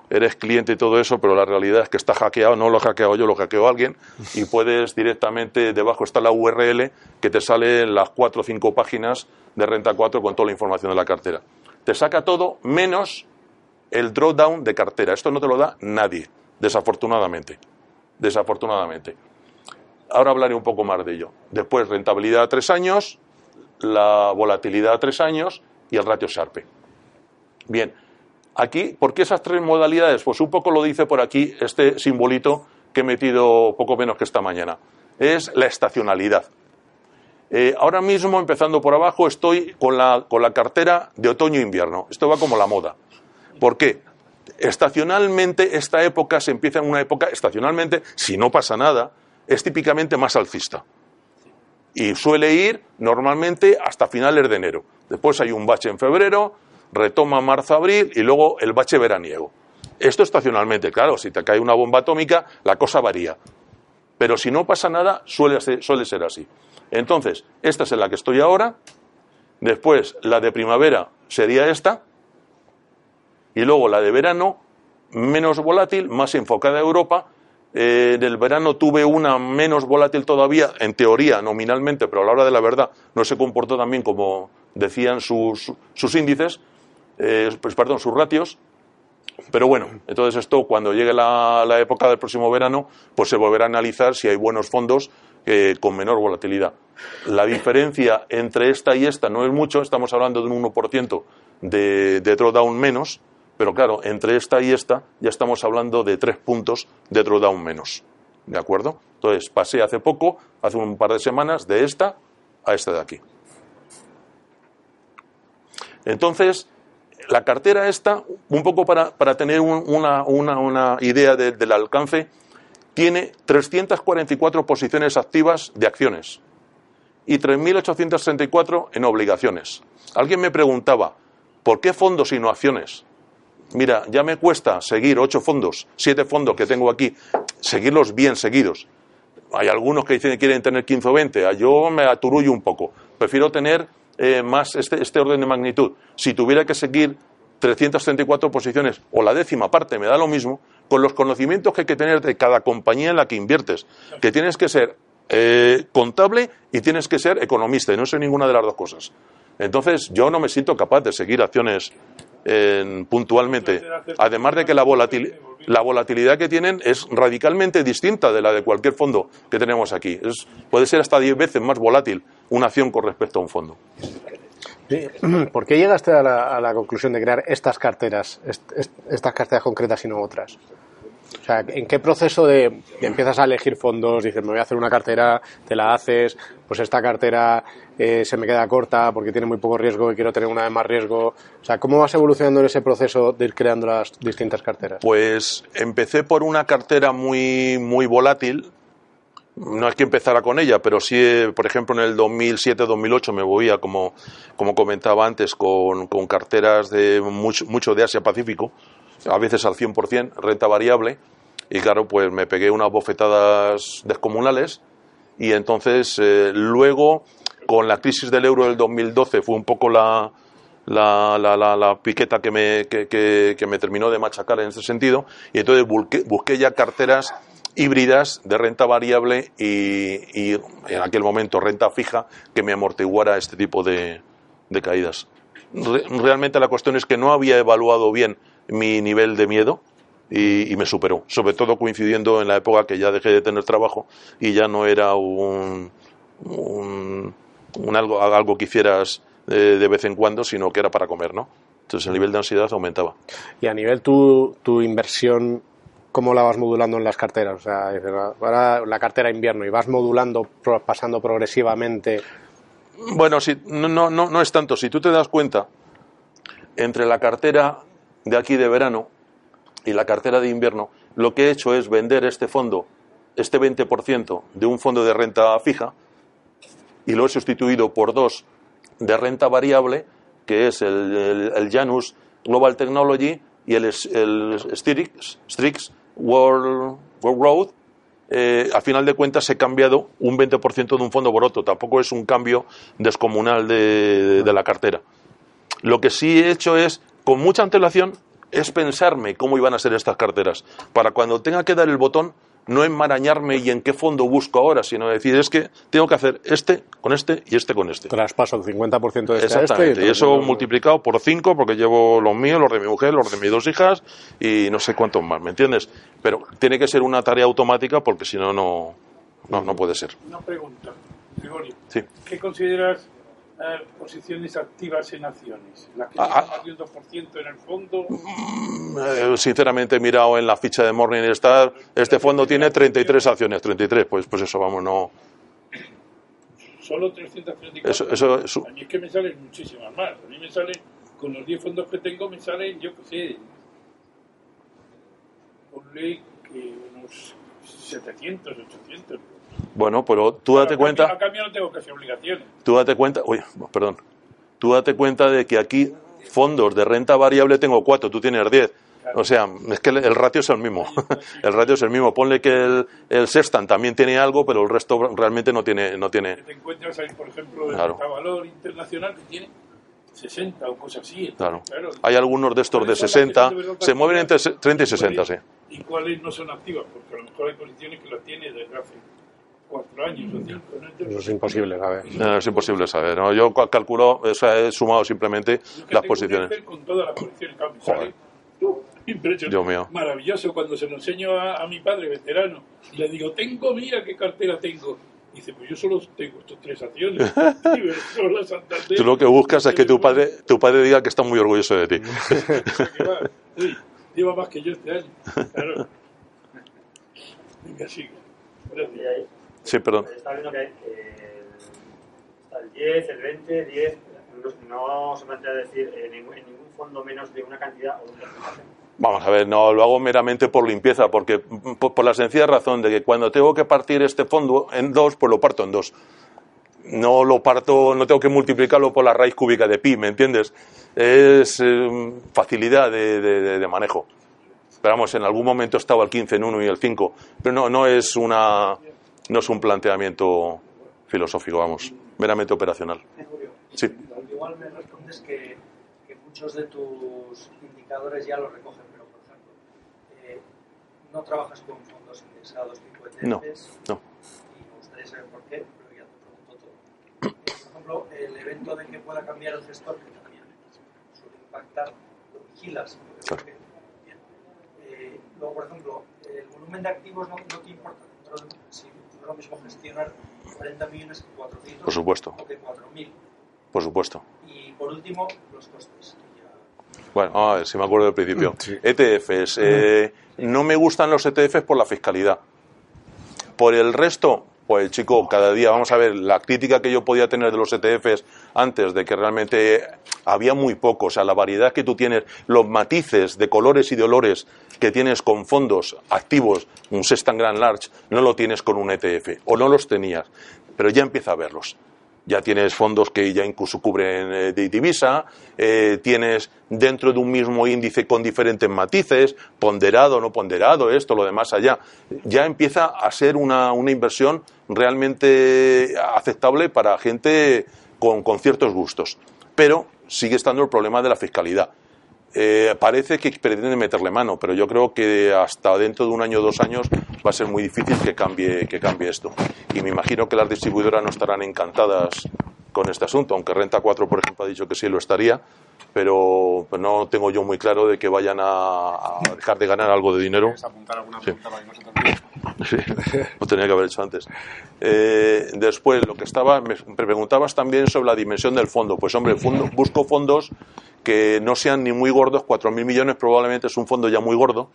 eres cliente y todo eso, pero la realidad es que está hackeado, no lo he hackeado yo, lo hackeó alguien, y puedes directamente, debajo está la URL que te sale en las cuatro o cinco páginas de Renta 4 con toda la información de la cartera. Te saca todo menos el drawdown de cartera. Esto no te lo da nadie, desafortunadamente. Desafortunadamente. Ahora hablaré un poco más de ello. Después, rentabilidad a tres años, la volatilidad a tres años y el ratio Sharpe. Bien, aquí, ¿por qué esas tres modalidades? Pues un poco lo dice por aquí este simbolito que he metido poco menos que esta mañana. Es la estacionalidad. Eh, ahora mismo, empezando por abajo, estoy con la, con la cartera de otoño-invierno. Esto va como la moda. ¿Por qué? Estacionalmente, esta época se empieza en una época, estacionalmente, si no pasa nada, es típicamente más alcista. Y suele ir normalmente hasta finales de enero. Después hay un bache en febrero, retoma marzo-abril y luego el bache veraniego. Esto estacionalmente, claro, si te cae una bomba atómica, la cosa varía. Pero si no pasa nada, suele ser, así. Entonces, esta es en la que estoy ahora. Después, la de primavera sería esta. Y luego la de verano, menos volátil, más enfocada a Europa. Eh, en el verano tuve una menos volátil todavía, en teoría, nominalmente, pero a la hora de la verdad no se comportó también como decían sus, sus índices, eh, pues perdón, sus ratios. Pero bueno, entonces esto cuando llegue la, la, época del próximo verano, pues se volverá a analizar si hay buenos fondos eh, con menor volatilidad. La diferencia entre esta y esta no es mucho, estamos hablando de un 1% de, de drawdown menos, pero claro, entre esta y esta ya estamos hablando de tres puntos de drawdown menos. ¿De acuerdo? Entonces pasé hace poco, hace un par de semanas, de esta a esta de aquí. Entonces, la cartera esta, un poco para, para tener un, una, una, una, idea de, del alcance, tiene 344 posiciones activas de acciones y 3.864 en obligaciones. Alguien me preguntaba, ¿por qué fondos y no acciones? Mira, ya me cuesta seguir ocho fondos, siete fondos que tengo aquí, seguirlos bien seguidos. Hay algunos que dicen que quieren tener 15 o 20, yo me aturullo un poco. Prefiero tener eh, más este, este, orden de magnitud. Si tuviera que seguir 334 posiciones o la décima parte, me da lo mismo, con los conocimientos que hay que tener de cada compañía en la que inviertes, que tienes que ser eh, contable y tienes que ser economista, y no soy ninguna de las dos cosas. Entonces, yo no me siento capaz de seguir acciones puntualmente. Además de que la, la, volatilidad que tienen es radicalmente distinta de la de cualquier fondo que tenemos aquí. Puede ser hasta 10 veces más volátil una acción con respecto a un fondo. ¿Por qué llegaste a la, conclusión de crear estas carteras, est, est, estas carteras concretas y no otras? O sea, ¿en qué proceso de, empiezas a elegir fondos? Dices, me voy a hacer una cartera, te la haces, pues esta cartera eh, se me queda corta porque tiene muy poco riesgo y quiero tener una de más riesgo. O sea, ¿cómo vas evolucionando en ese proceso de ir creando las distintas carteras? Pues empecé por una cartera muy, muy volátil. No es que empezara con ella, pero sí, por ejemplo, en el 2007-2008 me movía, como, como comentaba antes, con, con carteras de mucho, mucho de Asia-Pacífico a veces al 100%, renta variable, y claro, pues me pegué unas bofetadas descomunales, y entonces eh, luego, con la crisis del euro del 2012, fue un poco la, la, la, la, la piqueta que me, que, que, que, me terminó de machacar en ese sentido, y entonces busqué, busqué ya carteras híbridas de renta variable y, y, en aquel momento renta fija que me amortiguara este tipo de, de caídas. Re, realmente la cuestión es que no había evaluado bien mi nivel de miedo y, y, me superó, sobre todo coincidiendo en la época que ya dejé de tener trabajo y ya no era un, un, un algo, algo que hicieras de, de, vez en cuando, sino que era para comer, ¿no? Entonces el nivel de ansiedad aumentaba. Y a nivel tu, tu inversión, ¿cómo la vas modulando en las carteras? O sea, ahora la cartera invierno y vas modulando, pasando progresivamente. Bueno, si, no, no, no es tanto. Si tú te das cuenta, entre la cartera de aquí de verano y la cartera de invierno, lo que he hecho es vender este fondo, este 20% de un fondo de renta fija, y lo he sustituido por dos de renta variable, que es el, el, Janus Global Technology y el, el Strix, World, World Road. Eh, a final de cuentas he cambiado un 20% de un fondo por otro. Tampoco es un cambio descomunal de, de, de la cartera. Lo que sí he hecho es con mucha antelación, es pensarme cómo iban a ser estas carteras, para cuando tenga que dar el botón, no enmarañarme y en qué fondo busco ahora, sino decir, es que tengo que hacer este con este y este con este. Traspaso el 50% de este a este. Y eso multiplicado por 5, porque llevo los míos, los de mi mujer, los de mis dos hijas y no sé cuántos más, ¿me entiendes? Pero tiene que ser una tarea automática porque si no, no, no, no puede ser. Una pregunta, Gregorio. Sí. ¿Qué consideras eh, posiciones activas en acciones? ¿Las que Ah, ah. más de un 2% en el fondo? Eh, sinceramente, he mirado en la ficha de Morningstar, este fondo tiene 33 acciones, 33, pues, pues eso, vamos, no. Solo 334. Eso, eso, eso- A mí es que me salen muchísimas más. A mí me salen, con los 10 fondos que tengo, me salen, yo qué sé, ponle que unos 700, 800. Bueno, pero tú date A cambio- cuenta. A cambio no tengo casi obligaciones. Tú date cuenta, uy, perdón, tú date cuenta de que aquí fondos de renta variable tengo cuatro, tú tienes diez. O sea, es que el, ratio es el mismo. el ratio es el mismo. Ponle que el, el Sextant también tiene algo, pero el resto realmente no tiene. No Que tiene te encuentras ahí, por ejemplo, el Claro. valor internacional que tiene 60 o cosas así. claro. Claro. Hay algunos de estos de ¿Cuáles son las que 60, son de verdad se mueven entre activas? 30 y 60, sí. ¿Cuáles- ¿Y cuáles no son activas? Porque a lo mejor hay posiciones que las tiene desde hace cuatro años o cinco. ¿no? Entonces, Eso es imposible, ¿sabes? No, es imposible saber. ¿no? Yo cal- calculo, o sea, he sumado simplemente las posiciones. Con todas las posiciones. claro, me Joder. ¡uh! Dios mío. Maravilloso cuando se lo enseño a, a mi padre veterano y le digo, tengo, mira qué cartera tengo. Dice, pues yo solo tengo estos tres acciones. Tú lo que buscas es que tu padre, tu padre diga que está muy orgulloso de ti. Uy, lleva más que yo este año. Claro. Venga, sigue. Gracias. Sí, perdón. Está viendo que, el 10, el 20, 10, no, no se plantea decir en ningún, en ningún fondo menos de una cantidad o un porcentaje. Vamos a ver, no lo hago meramente por limpieza, porque mm, por, por la sencilla razón de que cuando tengo que partir este fondo en dos, pues lo parto en dos. No lo parto, no tengo que multiplicarlo por la raíz cúbica de pi, ¿me entiendes? Es eh, facilidad de, de- de- de manejo. Pero vamos, en algún momento estaba el 15 en uno y el 5, pero no, no es una, no es un planteamiento filosófico, vamos, meramente operacional. Sí. Igual me respondes que, que muchos de tus indicadores ya lo recogen, pero por ejemplo, eh, no trabajas con fondos indexados tipo ETFs. No, no. Y me gustaría saber por qué, pero ya te pregunto todo. Eh, por ejemplo, el evento de que pueda cambiar el gestor, que también suele impactar, lo vigilas. Claro. Eh, luego, por ejemplo, el volumen de activos no, no te importa. Dentro de- si lo mismo gestionar 40 millones que 400 Por supuesto. o que 4.000. Por supuesto. Y por último, los costes. Bueno, a ver si me acuerdo del principio. Sí. ETFs. eh, no me gustan los ETFs por la fiscalidad. Por el resto, pues chico, cada día, vamos a ver, la crítica que yo podía tener de los ETFs antes de que realmente había muy poco, o sea, la variedad que tú tienes, los matices de colores y de olores que tienes con fondos activos, un Sextant Grand Large, no lo tienes con un ETF, o no los tenías, pero ya empieza a verlos ya tienes fondos que ya incluso cubren eh, de divisa, eh, tienes dentro de un mismo índice con diferentes matices, ponderado, no ponderado, esto, lo demás allá. Ya empieza a ser una, una inversión realmente aceptable para gente con, con ciertos gustos. Pero sigue estando el problema de la fiscalidad. Eh, parece que pretenden meterle mano, pero yo creo que hasta dentro de un año o dos años va a ser muy difícil que cambie, que cambie esto. Y me imagino que las distribuidoras no estarán encantadas con este asunto, aunque Renta 4, por ejemplo, ha dicho que sí lo estaría, pero, pero no tengo yo muy claro de que vayan a, a dejar de ganar algo de dinero. ¿Quieres apuntar alguna Sí. pregunta para que no se? Sí, lo tenía que haber hecho antes. Eh, después, lo que estaba, me me preguntabas también sobre la dimensión del fondo. Pues hombre, fondo- busco fondos que no sean ni muy gordos, 4.000 millones probablemente es un fondo ya muy gordo,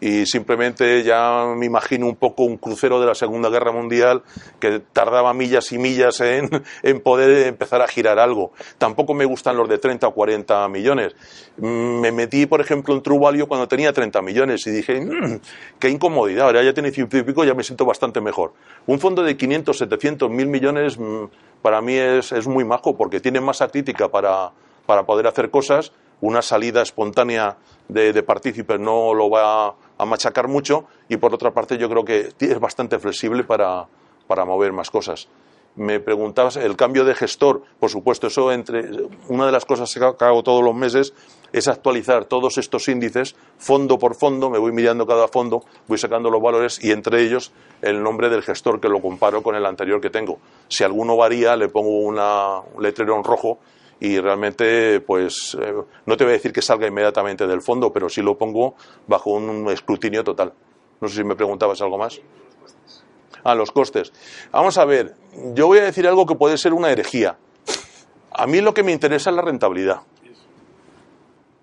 y simplemente ya me imagino un poco un crucero de la Segunda Guerra Mundial que tardaba millas y millas en, en poder empezar a girar algo. Tampoco me gustan los de 30 o 40 millones. Mm, Me metí, por ejemplo, en True Value cuando tenía 30 millones y dije, "Mm, qué incomodidad, ahora ya tiene ciento y pico, ya me siento bastante mejor. Un fondo de 500, 700, 1000 millones mm, para mí es, es muy majo porque tiene masa crítica para, para poder hacer cosas. Una salida espontánea de, de partícipes no lo va a machacar mucho y por otra parte yo creo que es bastante flexible para, para mover más cosas. me preguntabas el cambio de gestor, por supuesto, eso entre una de las cosas que hago todos los meses es actualizar todos estos índices fondo por fondo, me voy mirando cada fondo, voy sacando los valores y entre ellos el nombre del gestor que lo comparo con el anterior que tengo. Si alguno varía, le pongo una, un letrero en rojo y realmente, pues, eh, no te voy a decir que salga inmediatamente del fondo, pero sí lo pongo bajo un escrutinio total. No sé si me preguntabas algo más. Ah, los costes. Vamos a ver, yo voy a decir algo que puede ser una herejía. A mí lo que me interesa es la rentabilidad.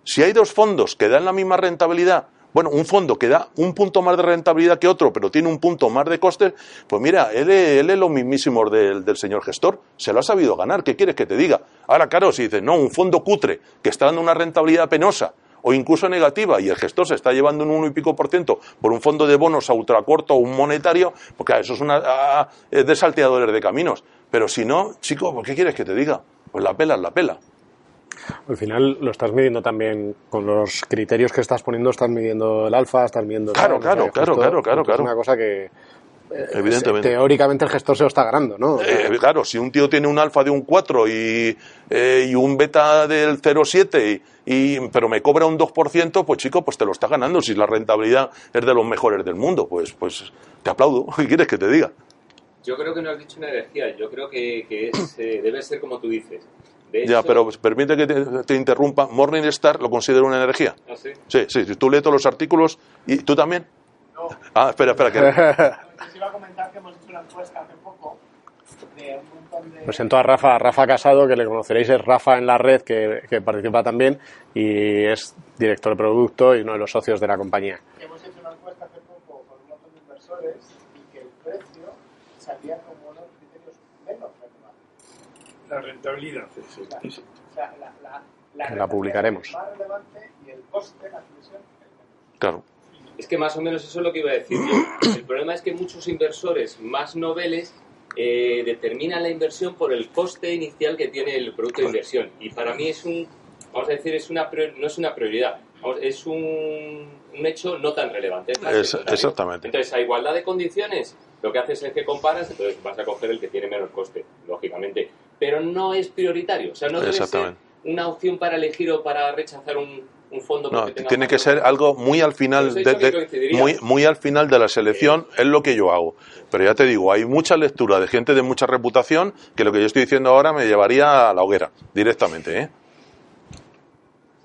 Si hay dos fondos que dan la misma rentabilidad, bueno, un fondo que da un punto más de rentabilidad que otro, pero tiene un punto más de costes, pues mira, él, es lo mismísimo del, del, señor gestor, se lo ha sabido ganar, ¿qué quieres que te diga? Ahora, claro, si dices, no, un fondo cutre que está dando una rentabilidad penosa o incluso negativa y el gestor se está llevando un uno y pico por ciento por un fondo de bonos a ultracorto o un monetario, porque claro, eso es una ah, es de salteadores de caminos. Pero si no, chico, ¿por qué quieres que te diga? Pues la pela es la pela. Al final lo estás midiendo también con los criterios que estás poniendo, estás midiendo el alfa, estás midiendo... Claro, tal, o sea, claro, justo- claro, claro, justo claro. Es una cosa que... eh, Evidentemente. Teóricamente el gestor se lo está ganando, ¿no? Eh, claro, si un tío tiene un alfa de un 4 y, eh, y un beta del 0,7, y, y- pero me cobra un 2%, pues chico, pues te lo está ganando. Si la rentabilidad es de los mejores del mundo, pues, pues te aplaudo. ¿Qué quieres que te diga? Yo creo que no has dicho una energía, yo creo que, que es, eh, debe ser como tú dices. De Ya, hecho- pero pues, permite que te, te interrumpa. Morningstar lo considero una energía. ¿Ah, sí? Sí, tú lees todos los artículos. ¿Y tú también? No, Ah, espera, espera. Que... les iba a comentar que hemos hecho una encuesta hace poco de un montón de... Presento a Rafa, a Rafa Casado, que le conoceréis, es Rafa en la red, que, que participa también y es director de producto y uno de los socios de la compañía. Hemos hecho una encuesta hace poco con un montón de inversores y que el precio salía como unos criterios menos relevantes. La rentabilidad. O sea, la, la, publicaremos. es más relevante y el coste, la comisión, el menos. Claro. Es que más o menos eso es lo que iba a decir yo. El problema es que muchos inversores más noveles eh, determinan la inversión por el coste inicial que tiene el producto de inversión. Y para mí es un, vamos a decir, es una prior- no es una prioridad, vamos, es un, un hecho no tan relevante. es Es- exactamente. Entonces, a igualdad de condiciones, lo que haces es que comparas, entonces vas a coger el que tiene menos coste, lógicamente. Pero no es prioritario, o sea, no debe ser una opción para elegir o para rechazar un, un fondo. No, tiene que ser algo muy al final de, de- muy, muy al final de la selección es lo que yo hago. Pero ya te digo, hay mucha lectura de gente de mucha reputación que lo que yo estoy diciendo ahora me llevaría a la hoguera directamente, ¿eh?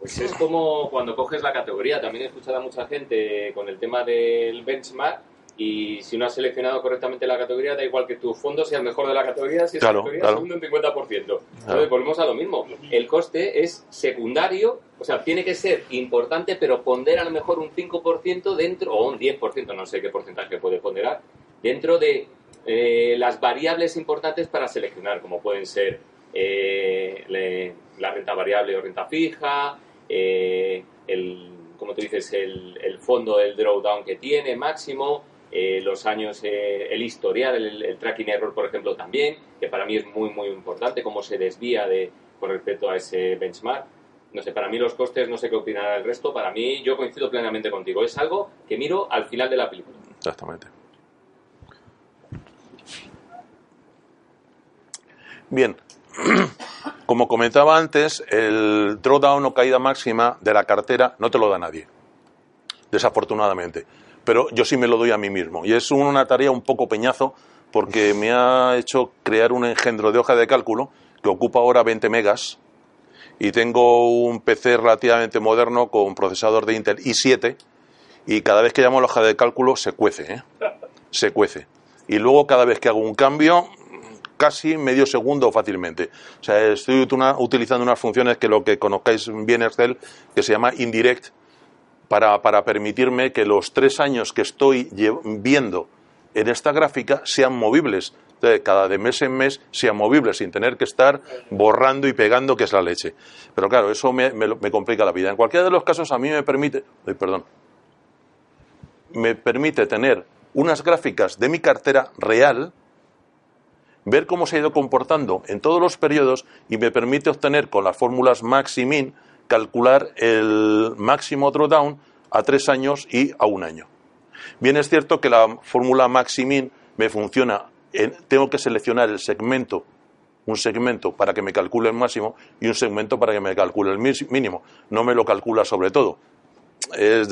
Pues es como cuando coges la categoría. También he escuchado a mucha gente con el tema del benchmark y si no has seleccionado correctamente la categoría, da igual que tu fondo sea el mejor de la categoría, si es Claro, categoría claro. segundo en 50%. Entonces volvemos a lo mismo. El coste es secundario, o sea, tiene que ser importante, pero pondera a lo mejor un 5% dentro, o un 10%, no sé qué porcentaje puede ponderar, dentro de eh, las variables importantes para seleccionar, como pueden ser eh, le- la renta variable o renta fija, eh, el, como tú dices, el, el fondo del drawdown que tiene máximo, eh, los años, eh, el historial, el, el tracking error, por ejemplo, también, que para mí es muy, muy importante, cómo se desvía de, con respecto a ese benchmark. No sé, para mí los costes, no sé qué opinará el resto, para mí yo coincido plenamente contigo. Es algo que miro al final de la película. Exactamente. Bien, como comentaba antes, el drawdown o caída máxima de la cartera no te lo da nadie, desafortunadamente. Pero yo sí me lo doy a mí mismo. Y es una tarea un poco peñazo porque me ha hecho crear un engendro de hoja de cálculo que ocupa ahora 20 megas y tengo un PC relativamente moderno con procesador de Intel i7 y cada vez que llamo la hoja de cálculo se cuece, ¿eh? se cuece. Y luego cada vez que hago un cambio, casi medio segundo fácilmente. O sea, estoy utilizando unas funciones que lo que conozcáis bien Excel, que se llama indirect, para, para permitirme que los tres años que estoy viendo en esta gráfica sean movibles. Entonces, cada de mes en mes sean movibles sin tener que estar borrando y pegando, que es la leche. Pero claro, eso me, me complica la vida. En cualquiera de los casos, a mí me permite. ay, perdón me permite tener unas gráficas de mi cartera real, ver cómo se ha ido comportando en todos los periodos y me permite obtener con las fórmulas max y min calcular el máximo drawdown a tres años y a un año. Bien es cierto que la fórmula max y min me funciona en- tengo que seleccionar el segmento, un segmento para que me calcule el máximo y un segmento para que me calcule el mínimo. No me lo calcula sobre todo. Es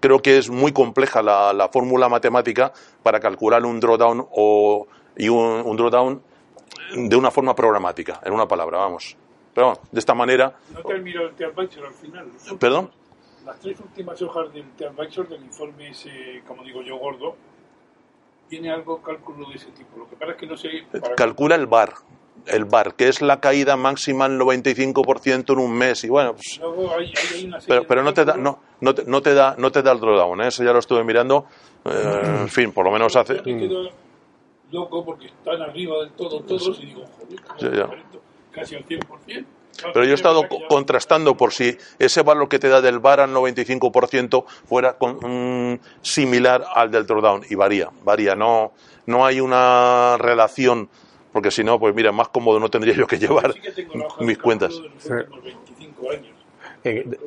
Creo que es muy compleja la, la fórmula matemática para calcular un drawdown o, y un, un drawdown de una forma programática, en una palabra, vamos. Pero bueno, de esta manera, No te has mirado el Teadvisor al final. ¿Perdón? Las tres últimas hojas del Teadvisor, del informe ese, como digo yo, gordo, tiene algo cálculo de ese tipo. Lo que pasa es que no sé... para- calcula el bar, el bar, que es la caída máxima al 95% en un mes y bueno, pues, Luego hay, hay- hay una serie pero, pero no te da no, no te, no te da no te da el drawdown, ¿eh? eso ya lo estuve mirando, eh, en fin, por lo menos hace Yo me quedo loco porque están arriba del todo todos y digo, joder, ¿cómo Sí, es ya. Casi al 100%. Claro, Pero yo he es estado contrastando por si ese valor que te da del VAR al 95% fuera con- similar al del drawdown y varía, varía, no, no hay una relación, porque si no, pues mira, más cómodo no tendría yo que llevar Sí que tengo la hoja de mis cuentas. de los últimos 25 años. Eh, de-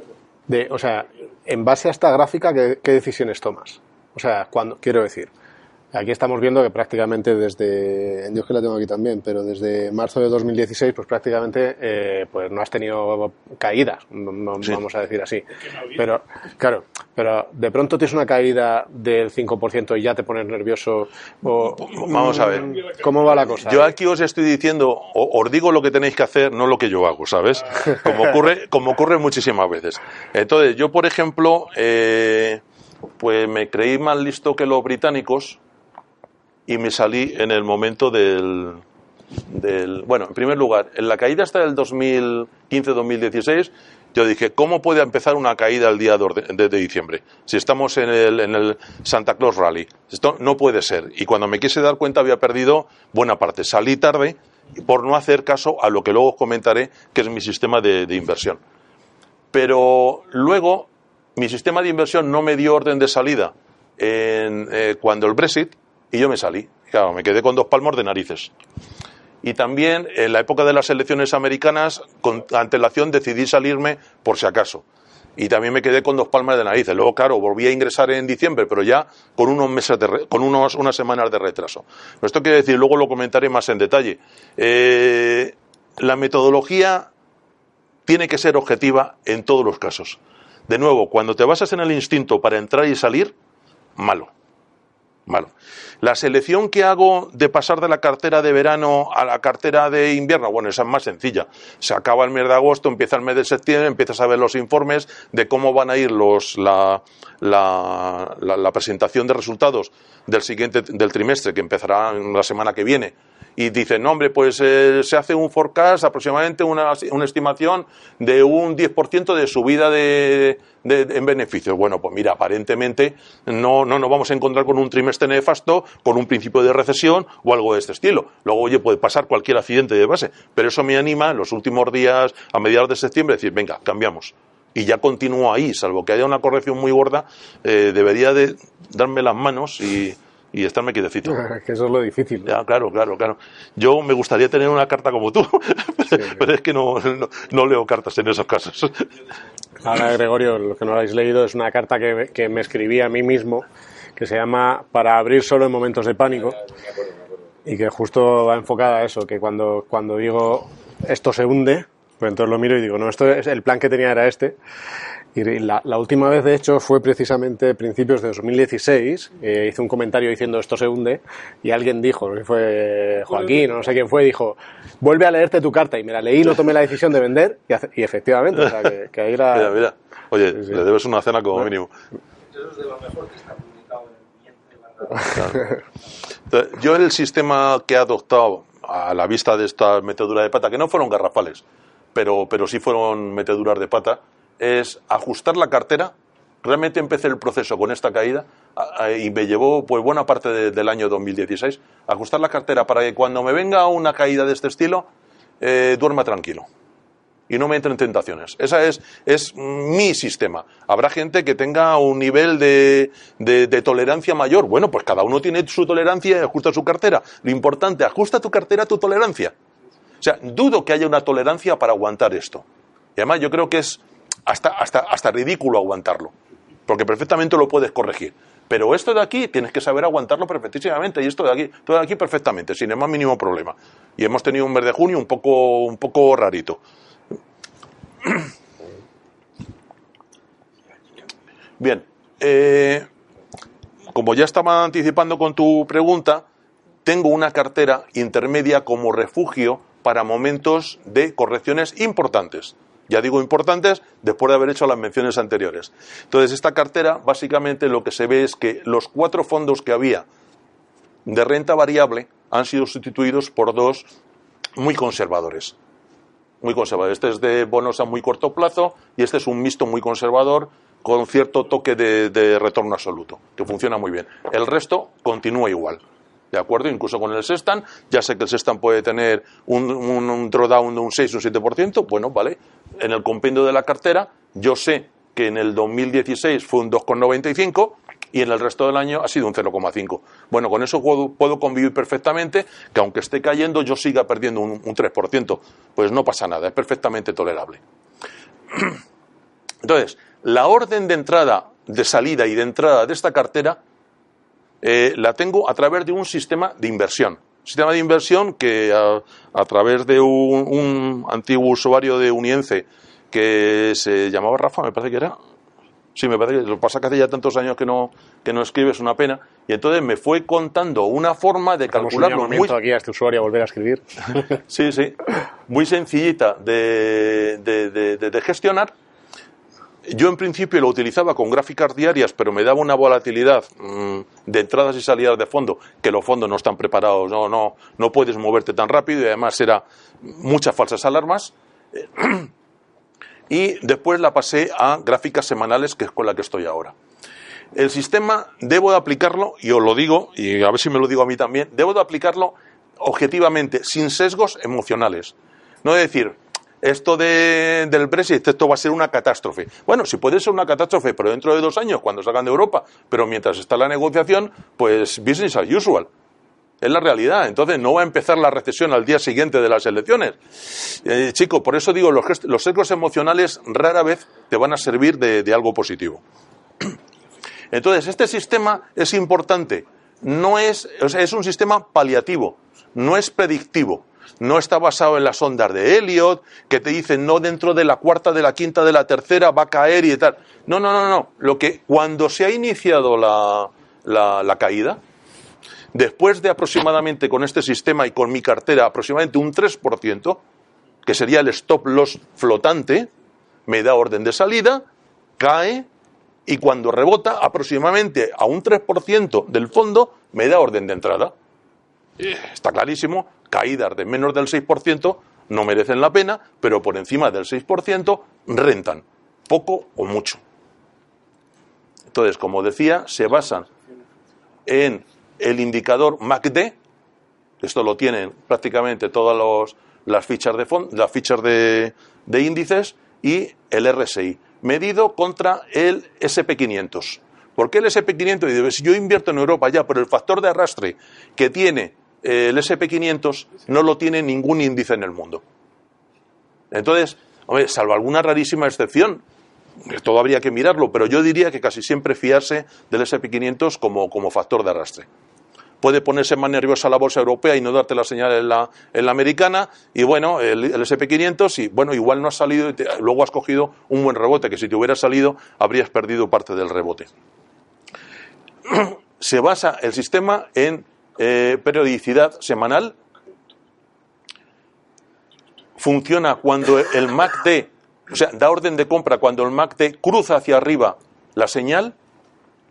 de- o sea, en base a esta gráfica, ¿qué, qué decisiones tomas? O sea, cuando, quiero decir, aquí estamos viendo que prácticamente desde, Dios que la tengo aquí también, pero desde marzo de 2016, pues prácticamente eh, pues no has tenido caídas, no- no- Sí. vamos a decir así. Pero, claro, pero de pronto tienes una caída del 5% y ya te pones nervioso. O, Vamos a ver. ¿Cómo va la cosa? Yo aquí os estoy diciendo, o- os digo lo que tenéis que hacer, no lo que yo hago, ¿sabes? Como ocurre, como ocurre muchísimas veces. Entonces, yo, por ejemplo, eh, pues me creí más listo que los británicos y me salí en el momento del, del... Bueno, en primer lugar, en la caída hasta del 2015-2016, yo dije, ¿cómo puede empezar una caída el día 2 de, de- de diciembre? Si estamos en el, en el Santa Claus Rally. Esto no puede ser. Y cuando me quise dar cuenta había perdido buena parte. Salí tarde por no hacer caso a lo que luego os comentaré, que es mi sistema de, de inversión. Pero luego mi sistema de inversión no me dio orden de salida en, eh, cuando el Brexit y yo me salí. Claro, me quedé con dos palmos de narices. Y también en la época de las elecciones americanas, con antelación decidí salirme por si acaso. Y también me quedé con dos palmas de narices. Luego, claro, volví a ingresar en diciembre, pero ya con unos meses de re- con unos, unas semanas de retraso. Pero esto quiere decir, luego lo comentaré más en detalle. Eh, la metodología tiene que ser objetiva en todos los casos. De nuevo, cuando te basas en el instinto para entrar y salir, malo. Malo. La selección que hago de pasar de la cartera de verano a la cartera de invierno, bueno, esa es más sencilla. Se acaba el mes de agosto, empieza el mes de septiembre, empiezas a ver los informes de cómo van a ir los, la, la, la- la presentación de resultados del siguiente del trimestre, que empezará la semana que viene. Y dicen, no, hombre, pues eh, se hace un forecast, aproximadamente una, una estimación de un 10% de subida de, de- en beneficios. Bueno, pues mira, aparentemente no, no nos vamos a encontrar con un trimestre nefasto, con un principio de recesión o algo de este estilo. Luego, oye, puede pasar cualquier accidente de base, pero eso me anima en los últimos días, a mediados de septiembre, decir, venga, cambiamos. Y ya continúo ahí, salvo que haya una corrección muy gorda, eh, debería de darme las manos y, y estarme quietecito. que eso es lo difícil. ¿no? Ya, claro, claro, claro. Yo me gustaría tener una carta como tú, pero es que no, no, no leo cartas en esos casos. Ahora, Gregorio, lo que no lo habéis leído es una carta que, que me escribí a mí mismo que se llama Para abrir solo en momentos de pánico y que justo va enfocada a eso, que cuando, cuando digo esto se hunde, pues entonces lo miro y digo, no, esto es el plan que tenía era este. Y la, la última vez, de hecho, fue precisamente principios de 2016. eh, hice un comentario diciendo esto se hunde y alguien dijo, que fue Joaquín o no sé quién fue, dijo, vuelve a leerte tu carta. Y me la leí, no tomé la decisión de vender y, hace- y efectivamente, o sea, que, que ahí la... Mira, mira. Oye, Sí, sí. le debes una cena como mínimo. Eso es de lo mejor que está publicado en el Entonces, Yo el sistema que he adoptado a la vista de esta metedura de pata, que no fueron garrafales, pero, pero sí fueron meteduras de pata, es ajustar la cartera. Realmente empecé el proceso con esta caída y me llevó pues buena parte de- del año 2016. Ajustar la cartera para que cuando me venga una caída de este estilo, eh, duerma tranquilo y no me entren tentaciones. Ese es, es mi sistema. Habrá gente que tenga un nivel de, de- de tolerancia mayor. Bueno, pues cada uno tiene su tolerancia y ajusta su cartera. Lo importante, ajusta tu cartera a tu tolerancia. O sea, dudo que haya una tolerancia para aguantar esto. Y además yo creo que es hasta, hasta, hasta ridículo aguantarlo. Porque perfectamente lo puedes corregir. Pero esto de aquí tienes que saber aguantarlo perfectísimamente y esto de aquí, esto de aquí perfectamente, sin el más mínimo problema. Y hemos tenido un mes de junio un poco, un poco rarito. Bien, eh, como ya estaba anticipando con tu pregunta, tengo una cartera intermedia como refugio para momentos de correcciones importantes. Ya digo importantes después de haber hecho las menciones anteriores. Entonces, esta cartera básicamente lo que se ve es que los cuatro fondos que había de renta variable han sido sustituidos por dos muy conservadores. Muy conservadores. Este es de bonos a muy corto plazo y este es un mixto muy conservador con cierto toque de, de retorno absoluto, que funciona muy bien. El resto continúa igual. ¿De acuerdo? Incluso con el Sestan, ya sé que el Sestan puede tener un, un, un drawdown de un 6 o un 7%, bueno, vale. En el compendio de la cartera, yo sé que en el 2016 fue un 2,95 y en el resto del año ha sido un 0,5. Bueno, con eso puedo, puedo, convivir perfectamente, que aunque esté cayendo, yo siga perdiendo un, un 3%. Pues no pasa nada, es perfectamente tolerable. Entonces, la orden de entrada, de salida y de entrada de esta cartera eh, la tengo a través de un sistema de inversión. Sistema de inversión que a, a través de un, un, antiguo usuario de Unience que se llamaba Rafa, me parece que era. Sí, me parece que lo pasa que hace ya tantos años que no, que no escribe, es una pena. Y entonces me fue contando una forma de calcularlo muy. aquí a este usuario a volver a escribir. sí, sí. Muy sencillita de, de, de, de gestionar yo en principio lo utilizaba con gráficas diarias, pero me daba una volatilidad mmm, de entradas y salidas de fondo, que los fondos no están preparados, no, no, no puedes moverte tan rápido y además era muchas falsas alarmas. Y después la pasé a gráficas semanales, que es con la que estoy ahora. El sistema debo de aplicarlo, y os lo digo, y a ver si me lo digo a mí también, debo de aplicarlo objetivamente, sin sesgos emocionales. No de decir, esto de, del Brexit, esto va a ser una catástrofe. Bueno, sí puede ser una catástrofe, pero dentro de dos años, cuando salgan de Europa, pero mientras está la negociación, pues business as usual. Es la realidad. Entonces no va a empezar la recesión al día siguiente de las elecciones. Eh, chico, por eso digo, los, los sesgos emocionales rara vez te van a servir de, de algo positivo. Entonces, este sistema es importante. No es, o sea, es un sistema paliativo, no es predictivo no está basado en las ondas de Elliot, que te dicen no dentro de la cuarta, de la quinta, de la tercera va a caer y tal. No, no, no, no. Lo que cuando se ha iniciado la, la, la caída, después de aproximadamente con este sistema y con mi cartera aproximadamente un 3%, que sería el stop loss flotante, me da orden de salida, cae y cuando rebota aproximadamente a un 3% del fondo, me da orden de entrada. Está clarísimo, caídas de menos del 6% no merecen la pena, pero por encima del 6% rentan, poco o mucho. Entonces, como decía, se basan en el indicador MACD, esto lo tienen prácticamente todas los, las fichas, de, las fichas de, de índices, y el RSI, medido contra el SP500. ¿Por qué el SP500? Si yo invierto en Europa ya, pero el factor de arrastre que tiene el SP500 no lo tiene ningún índice en el mundo. Entonces, hombre, salvo alguna rarísima excepción, todo habría que mirarlo, pero yo diría que casi siempre fiarse del SP500 como, como factor de arrastre. Puede ponerse más nerviosa la bolsa europea y no darte la señal en la, en la americana, y bueno, el, el SP500, y bueno, igual no has salido y luego has cogido un buen rebote, que si te hubiera salido habrías perdido parte del rebote. Se basa el sistema en eh, periodicidad semanal. Funciona cuando el MACD, o sea, da orden de compra cuando el MACD cruza hacia arriba la señal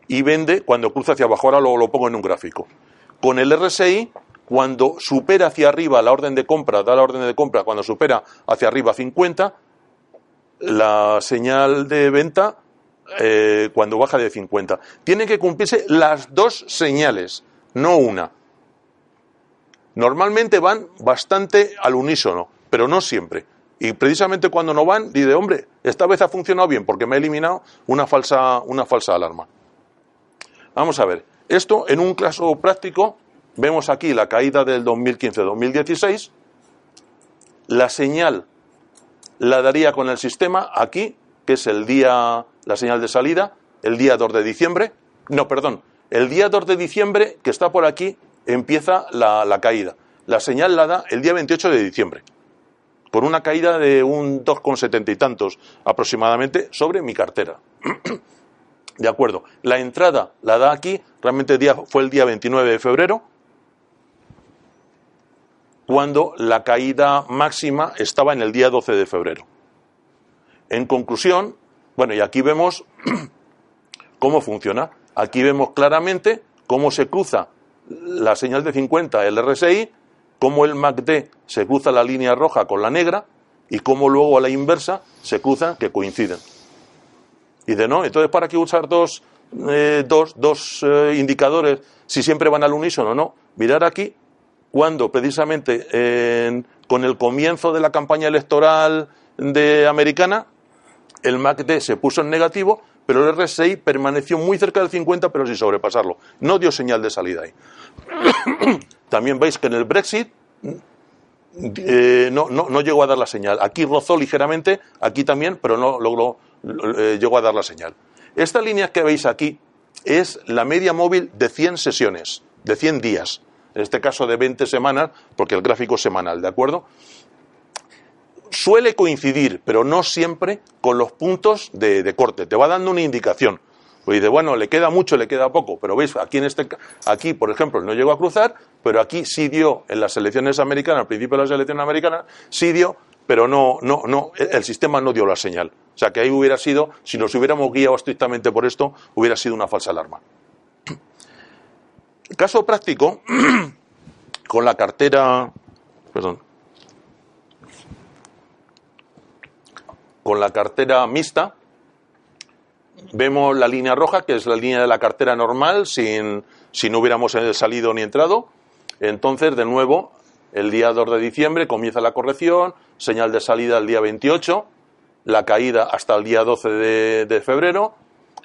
y vende cuando cruza hacia abajo. Ahora lo, pongo en un gráfico. Con el RSI, cuando supera hacia arriba la orden de compra, da la orden de compra, cuando supera hacia arriba 50, la señal de venta eh, cuando baja de 50. Tienen que cumplirse las dos señales no una. Normalmente van bastante al unísono, pero no siempre. Y precisamente cuando no van, dice, hombre, esta vez ha funcionado bien porque me ha eliminado una falsa, una falsa alarma. Vamos a ver, esto en un caso práctico, vemos aquí la caída del 2015-2016, la señal la daría con el sistema aquí, que es el día, la señal de salida, el día 2 de diciembre, No, perdón. El día 2 de diciembre, que está por aquí, empieza la, caída. La señal la da el día 28 de diciembre, por una caída de un 2,70 y tantos aproximadamente sobre mi cartera. De acuerdo. La entrada la da aquí, realmente día, fue el día 29 de febrero, cuando la caída máxima estaba en el día 12 de febrero. En conclusión, bueno, y aquí vemos cómo funciona. Aquí vemos claramente cómo se cruza la señal de 50, el RSI, cómo el MACD se cruza la línea roja con la negra y cómo luego a la inversa se cruzan que coinciden. Y de no, entonces ¿para qué usar dos, eh, dos, dos eh, indicadores si siempre van al unísono? No, mirar aquí cuando precisamente en- con el comienzo de la campaña electoral de americana el MACD se puso en negativo, pero el RSI permaneció muy cerca del 50, pero sin sobrepasarlo. No dio señal de salida ahí. También veis que en el Brexit eh, no, no, no llegó a dar la señal. Aquí rozó ligeramente, aquí también, pero no logró, eh, llegó a dar la señal. Esta línea que veis aquí es la media móvil de 100 sesiones, de 100 días. En este caso de 20 semanas, porque el gráfico es semanal, ¿de acuerdo? Suele coincidir, pero no siempre, con los puntos de, de corte. Te va dando una indicación. Pues dice, bueno, le queda mucho, le queda poco, pero veis, aquí, en este, aquí, por ejemplo, no llegó a cruzar, pero aquí sí dio, en las elecciones americanas, al principio de las elecciones americanas, sí dio, pero no, no, no, el el sistema no dio la señal. O sea, que ahí hubiera sido, si nos hubiéramos guiado estrictamente por esto, hubiera sido una falsa alarma. Caso práctico, con la cartera, perdón, con la cartera mixta, vemos la línea roja, que es la línea de la cartera normal, sin, si no hubiéramos eh, salido ni entrado. Entonces, de nuevo, el día 2 de diciembre comienza la corrección, señal de salida el día 28, la caída hasta el día 12 de, de febrero,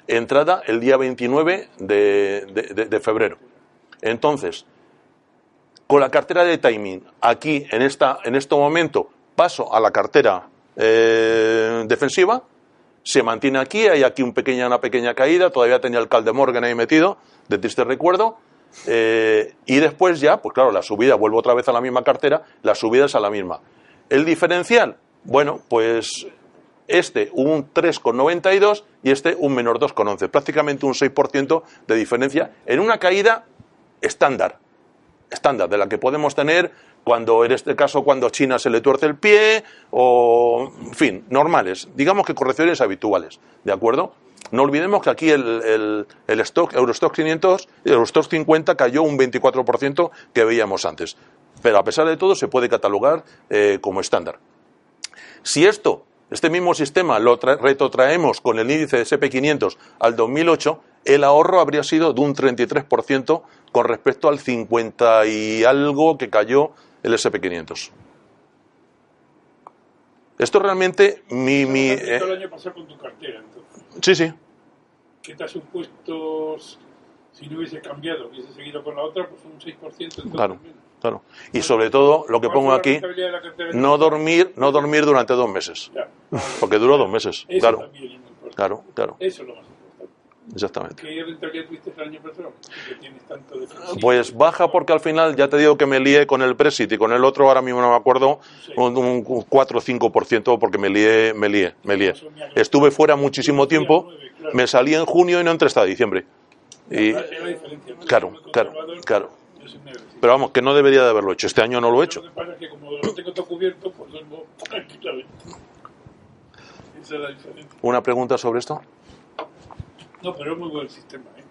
entrada el día 29 de, de- de- de febrero. Entonces, con la cartera de timing, aquí en, esta, en este momento paso a la cartera eh, defensiva, se mantiene aquí, hay aquí un pequeña, una pequeña caída, todavía tenía el Calde Morgan ahí metido, de triste recuerdo, eh, y después ya, pues claro, la subida, vuelvo otra vez a la misma cartera, la subida es a la misma. El diferencial, bueno, pues este un 3,92 y este un menor 2,11, prácticamente un 6% de diferencia en una caída estándar estándar de la que podemos tener cuando, en este caso, cuando China se le tuerce el pie o, en fin, normales. Digamos que correcciones habituales, ¿de acuerdo? No olvidemos que aquí el, el, el stock, Eurostock 500, Eurostock 50 cayó un 24% que veíamos antes. Pero a pesar de todo se puede catalogar eh, como estándar. Si esto, este mismo sistema, lo tra- retrotraemos con el índice de SP500 al 2008, el ahorro habría sido de un 33% con respecto al 50 y algo que cayó el SP500. Esto realmente, mi... mi eh, el año pasado con tu cartera, entonces. sí, sí, ¿Qué te ha supuesto si no hubiese cambiado, hubiese seguido con la otra? Pues un 6%. entonces claro, menos. claro. Y sobre todo, lo que ¿Cuál pongo aquí, no dormir, no dormir durante dos meses. Porque duró dos meses, Eso claro, también es muy claro, claro, Eso es lo más importante. Exactamente. ¿Qué rentabilidad tuviste el año pasado? Que tienes tanto defensivo. Pues baja porque al final ya te digo que me lié con el Brexit y con el otro, ahora mismo no me acuerdo, un, un 4 o 5% porque me lié, me lié, me lié. Estuve fuera muchísimo tiempo, me salí en junio y no entré hasta diciembre. Y, claro, claro, claro. Pero vamos, que no debería de haberlo hecho. Este año no lo he hecho. ¿Una pregunta sobre esto? No, pero es muy buen sistema, ¿eh?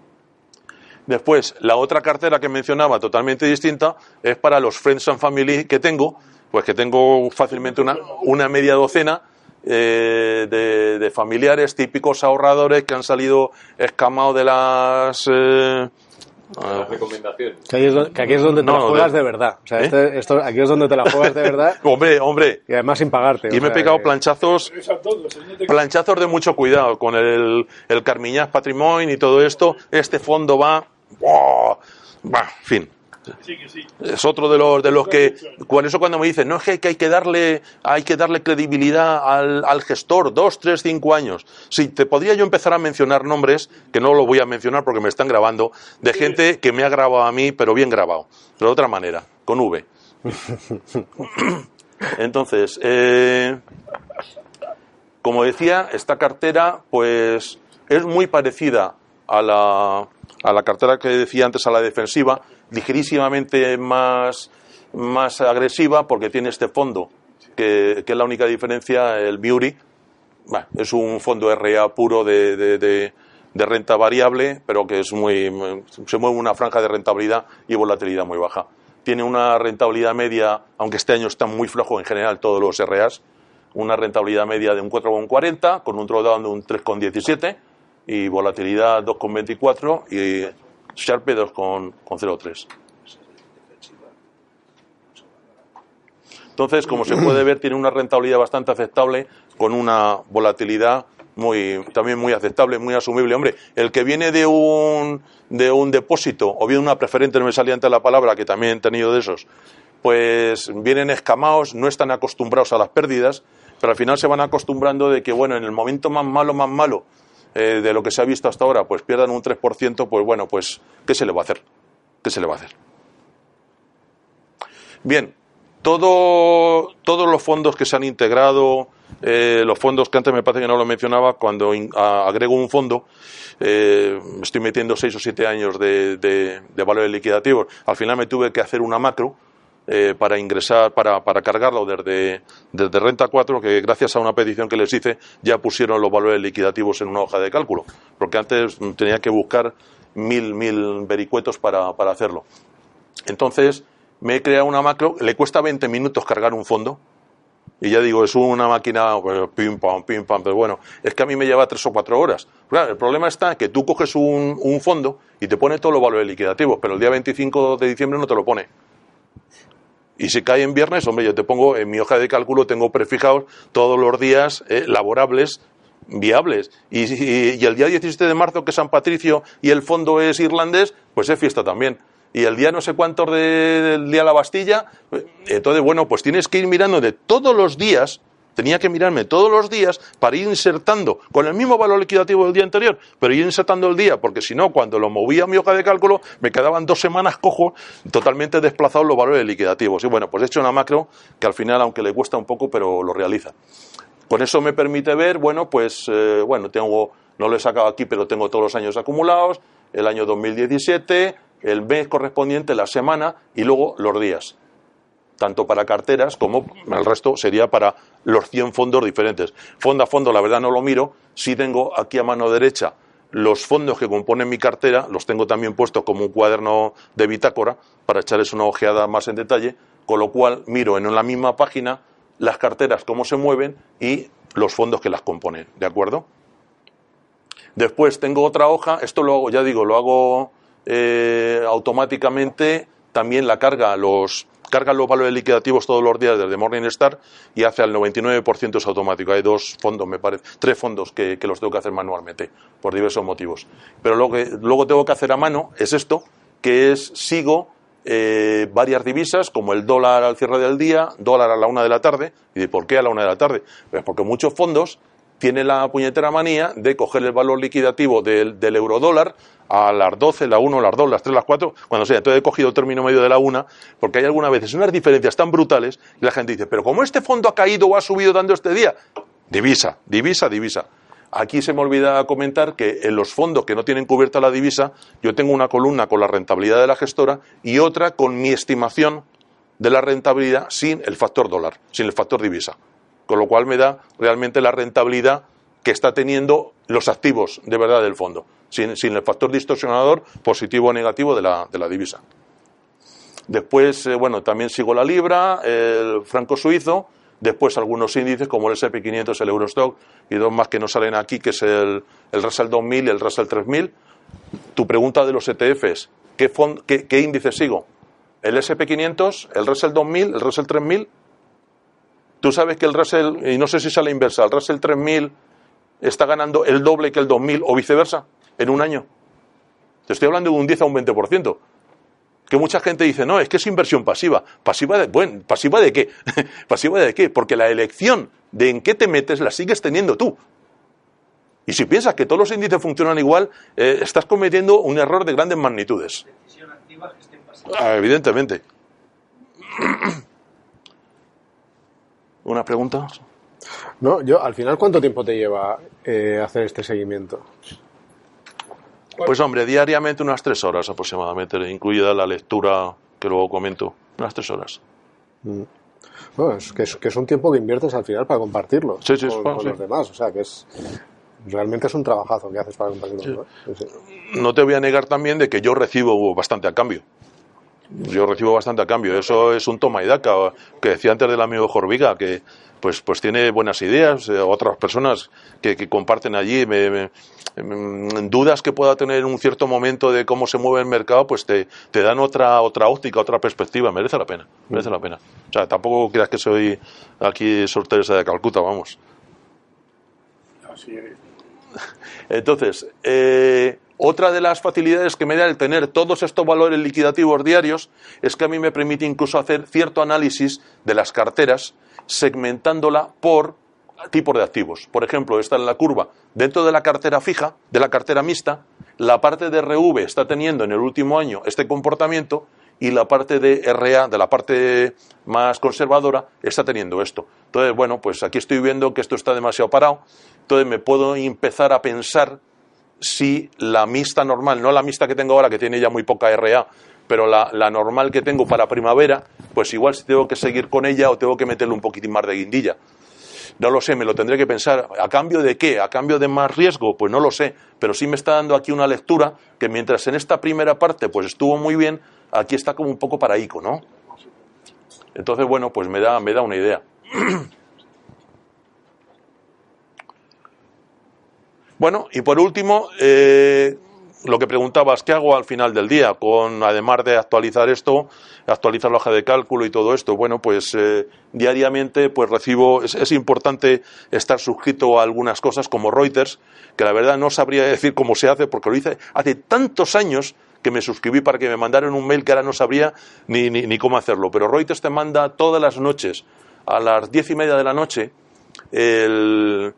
Después, la otra cartera que mencionaba, totalmente distinta, es para los Friends and Family que tengo, pues que tengo fácilmente una, media docena eh, de, de familiares típicos ahorradores que han salido escamados de las... eh, La recomendación. Que, ahí es do- que aquí es donde te No, la juegas de- de verdad. O sea, ¿Eh? este- esto, aquí es donde te la juegas de verdad hombre, hombre, y además sin pagarte. y me he pegado que- planchazos planchazos de mucho cuidado con el, el Carmiñas Patrimoine y todo esto. Este fondo va. ¡buah! Va, en fin. Sí, que sí. Es otro de los, de los que, por eso cuando me dicen, no es que hay que darle, hay que darle credibilidad al, al gestor, dos, tres, cinco años. Sí, te podría yo empezar a mencionar nombres, que no lo voy a mencionar porque me están grabando, de gente que me ha grabado a mí, pero bien grabado, de otra manera, con V. Entonces, eh, como decía, esta cartera, pues, es muy parecida a la, a la cartera que decía antes, a la defensiva, ligerísimamente más, más agresiva porque tiene este fondo, que, es la única diferencia, el Beauty. Es un fondo RA puro de, de renta variable, pero que es muy, se mueve una franja de rentabilidad y volatilidad muy baja. Tiene una rentabilidad media, aunque este año está muy flojo en general todos los RAs, una rentabilidad media de un 4,40 con un drawdown de un 3,17 y volatilidad 2,24 y Sharpe 2,03. Entonces, como se puede ver, tiene una rentabilidad bastante aceptable con una volatilidad muy, también muy aceptable, muy asumible. Hombre, el que viene de un, de un depósito o bien una preferente, no me salía antes la palabra, que también he tenido de esos, pues vienen escamados, no están acostumbrados a las pérdidas, pero al final se van acostumbrando de que, bueno, en el momento más malo, más malo eh, de lo que se ha visto hasta ahora, pues pierdan un 3%, pues bueno, pues, ¿qué se le va a hacer? ¿Qué se le va a hacer? Bien, todo, todos los fondos que se han integrado, eh, los fondos que antes me parece que no lo mencionaba, cuando agrego un fondo, eh, estoy metiendo seis o siete años de, de, de valores liquidativos. Al final me tuve que hacer una macro eh, para ingresar, para, para cargarlo desde, desde Renta 4, que gracias a una petición que les hice ya pusieron los valores liquidativos en una hoja de cálculo, porque antes tenía que buscar mil, mil vericuetos para, para hacerlo. Entonces, me he creado una macro, le cuesta 20 minutos cargar un fondo, y ya digo, es una máquina, pues, pim pam, pim pam, pero bueno, es que a mí me lleva tres o cuatro horas. Claro, el problema está que tú coges un, un fondo y te pone todos los valores liquidativos, pero el día 25 de diciembre no te lo pone. Y si cae en viernes, hombre, yo te pongo en mi hoja de cálculo, tengo prefijados todos los días eh, laborables viables. Y, y- el día 17 de marzo, que es San Patricio y el fondo es irlandés, pues es fiesta también. Y el día no sé cuántos de- del día de la Bastilla, eh, entonces, bueno, pues tienes que ir mirando de todos los días, tenía que mirarme todos los días para ir insertando con el mismo valor liquidativo del día anterior, pero ir insertando el día, porque si no, cuando lo movía a mi hoja de cálculo, me quedaban dos semanas cojo, totalmente desplazados los valores liquidativos. Y bueno, pues he hecho una macro que al final, aunque le cuesta un poco, pero lo realiza. Con eso me permite ver, bueno, pues, eh, bueno, tengo, no lo he sacado aquí, pero tengo todos los años acumulados, el año 2017, el mes correspondiente, la semana y luego los días. Tanto para carteras como el resto sería para los 100 fondos diferentes. Fondo a fondo, la verdad no lo miro, sí tengo aquí a mano derecha los fondos que componen mi cartera, los tengo también puestos como un cuaderno de bitácora para echarles una ojeada más en detalle, con lo cual miro en la misma página las carteras, cómo se mueven y los fondos que las componen, ¿de acuerdo? Después tengo otra hoja, esto lo hago, ya digo, lo hago eh, automáticamente, también la carga los carga los valores liquidativos todos los días desde Morningstar y hace al 99% es automático. Hay dos fondos, me parece, tres fondos que, que los tengo que hacer manualmente por diversos motivos. Pero lo que luego tengo que hacer a mano es esto, que es sigo eh, varias divisas, como el dólar al cierre del día, dólar a la una de la tarde. ¿Y de por qué a la una de la tarde? Pues porque muchos fondos tienen la puñetera manía de coger el valor liquidativo del, del eurodólar a las 12, la 1, las 2, las 3, las 4, cuando sea. Entonces he cogido el término medio de la 1, porque hay algunas veces unas diferencias tan brutales y la gente dice, pero como este fondo ha caído o ha subido dando este día, divisa, divisa, divisa. Aquí se me olvida comentar que en los fondos que no tienen cubierta la divisa, yo tengo una columna con la rentabilidad de la gestora y otra con mi estimación de la rentabilidad sin el factor dólar, sin el factor divisa. Con lo cual me da realmente la rentabilidad que está teniendo los activos de verdad del fondo, sin, sin el factor distorsionador positivo o negativo de la, de la divisa. Después, eh, bueno, también sigo la libra, el franco suizo, después algunos índices como el SP500, el Eurostock y dos más que no salen aquí, que es el, el Russell 2000 y el Russell 3000. Tu pregunta de los ETFs, ¿qué, fond- qué, qué índice sigo? ¿El SP500, el Russell 2000, el Russell 3000? Tú sabes que el Russell, y no sé si sale inversa, el Russell 3000 está ganando el doble que el 2000 o viceversa en un año. Te estoy hablando de un 10 a un 20%. que mucha gente dice, no, es que es inversión pasiva. ¿Pasiva de, bueno, ¿pasiva de qué? ¿Pasiva de qué? Porque la elección de en qué te metes la sigues teniendo tú. Y si piensas que todos los índices funcionan igual, eh, estás cometiendo un error de grandes magnitudes. Decisión activa, gestión pasiva. Ah, evidentemente. ¿Una pregunta? No, yo, al final, ¿cuánto tiempo te lleva eh, hacer este seguimiento? Pues hombre, diariamente unas tres horas aproximadamente, incluida la lectura que luego comento. Unas tres horas. Bueno, es que, es que es un tiempo que inviertes al final para compartirlo Sí, sí, con, bueno, con sí. los demás. O sea, que es realmente es un trabajazo que haces para compartirlo. ¿no? No te voy a negar también de que yo recibo bastante a cambio. Yo recibo bastante a cambio. Eso es un toma y daca. Que decía antes del amigo Jorviga, que pues, pues tiene buenas ideas. eh, otras personas que, que comparten allí me- me- mm, dudas que pueda tener en un cierto momento de cómo se mueve el mercado, pues te, te dan otra, otra óptica, otra perspectiva. Merece la pena. Merece la pena. O sea, tampoco creas que soy aquí Sor Teresa de Calcuta, vamos. Así es. Entonces, eh, otra de las facilidades que me da el tener todos estos valores liquidativos diarios es que a mí me permite incluso hacer cierto análisis de las carteras segmentándola por tipos de activos. Por ejemplo, está en la curva dentro de la cartera fija, de la cartera mixta, la parte de RV está teniendo en el último año este comportamiento y la parte de RA, de la parte más conservadora, está teniendo esto. Entonces, bueno, pues aquí estoy viendo que esto está demasiado parado, entonces me puedo empezar a pensar si la mixta normal, no la mixta que tengo ahora, que tiene ya muy poca RA, pero la, la normal que tengo para primavera, pues igual si tengo que seguir con ella o tengo que meterle un poquitín más de guindilla. No lo sé, me lo tendré que pensar. ¿A cambio de qué? ¿A cambio de más riesgo? Pues no lo sé. Pero sí me está dando aquí una lectura que mientras en esta primera parte pues estuvo muy bien, aquí está como un poco paraico, ¿no? Entonces, bueno, pues me da, me da una idea. Bueno, y por último, eh, lo que preguntabas, ¿qué hago al final del día? Con, además de actualizar esto, actualizar la hoja de cálculo y todo esto. Bueno, pues eh, diariamente pues recibo, es, importante estar suscrito a algunas cosas como Reuters, que la verdad no sabría decir cómo se hace porque lo hice hace tantos años que me suscribí para que me mandaran un mail que ahora no sabría ni, ni, ni cómo hacerlo. Pero Reuters te manda todas las noches a las diez y media de la noche el,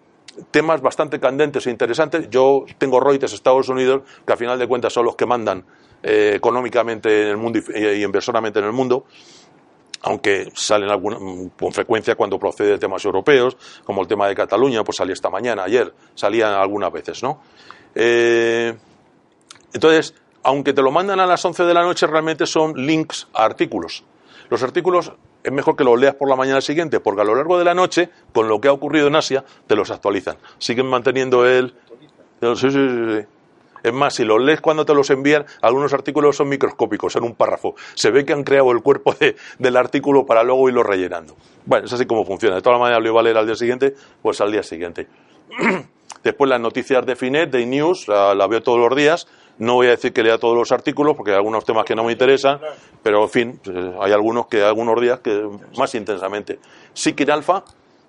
temas bastante candentes e interesantes. Yo tengo Reuters Estados Unidos, que al final de cuentas son los que mandan eh, económicamente en el mundo y, inversoramente en el mundo aunque salen alguna, con frecuencia cuando procede de temas europeos, como el tema de Cataluña, pues salía esta mañana, ayer, salían algunas veces, ¿no? Eh, entonces, aunque te lo mandan a las 11 de la noche, realmente son links a artículos. Los artículos es mejor que los leas por la mañana siguiente, porque a lo largo de la noche, con lo que ha ocurrido en Asia, te los actualizan. Siguen manteniendo el... Sí, sí, sí, sí. Es más, si los lees cuando te los envían, algunos artículos son microscópicos, en un párrafo. Se ve que han creado el cuerpo de- del artículo para luego irlo rellenando. Bueno, es así como funciona. De todas maneras, lo iba a leer al día siguiente, pues al día siguiente. Después las noticias de Finet, de News, la, la veo todos los días. No voy a decir que lea todos los artículos porque hay algunos temas que no me interesan, pero en fin, pues, hay algunos que algunos días que más intensamente. Sikin Alpha,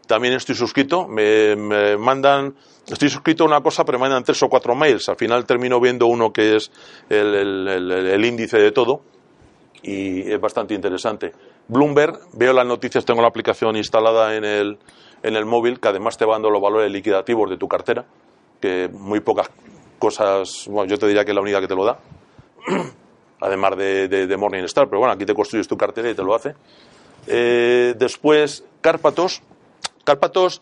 también estoy suscrito, me, me mandan, estoy suscrito a una cosa, pero me mandan tres o cuatro mails. Al final termino viendo uno que es el, el- el- el índice de todo y es bastante interesante. Bloomberg, veo las noticias, tengo la aplicación instalada en el, en el móvil, que además te va dando los valores liquidativos de tu cartera, que muy pocas cosas, bueno, yo te diría que es la única que te lo da, además de, de, de Morningstar, pero bueno, aquí te construyes tu cartera y te lo hace. Eh, después, Cárpatos. Cárpatos,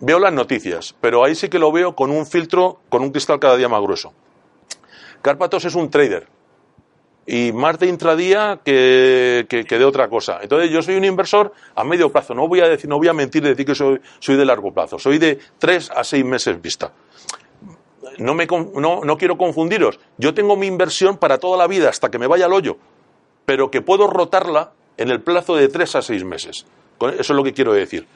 veo las noticias, pero ahí sí que lo veo con un filtro, con un cristal cada día más grueso. Cárpatos es un trader y más de intradía que, que- de otra cosa. Entonces yo soy un inversor a medio plazo. No voy a decir, no voy a mentir y decir que soy, soy de largo plazo. Soy de tres a seis meses vista. No, me, no, no quiero confundiros. Yo tengo mi inversión para toda la vida hasta que me vaya al hoyo, pero que puedo rotarla en el plazo de tres a seis meses. Eso es lo que quiero decir.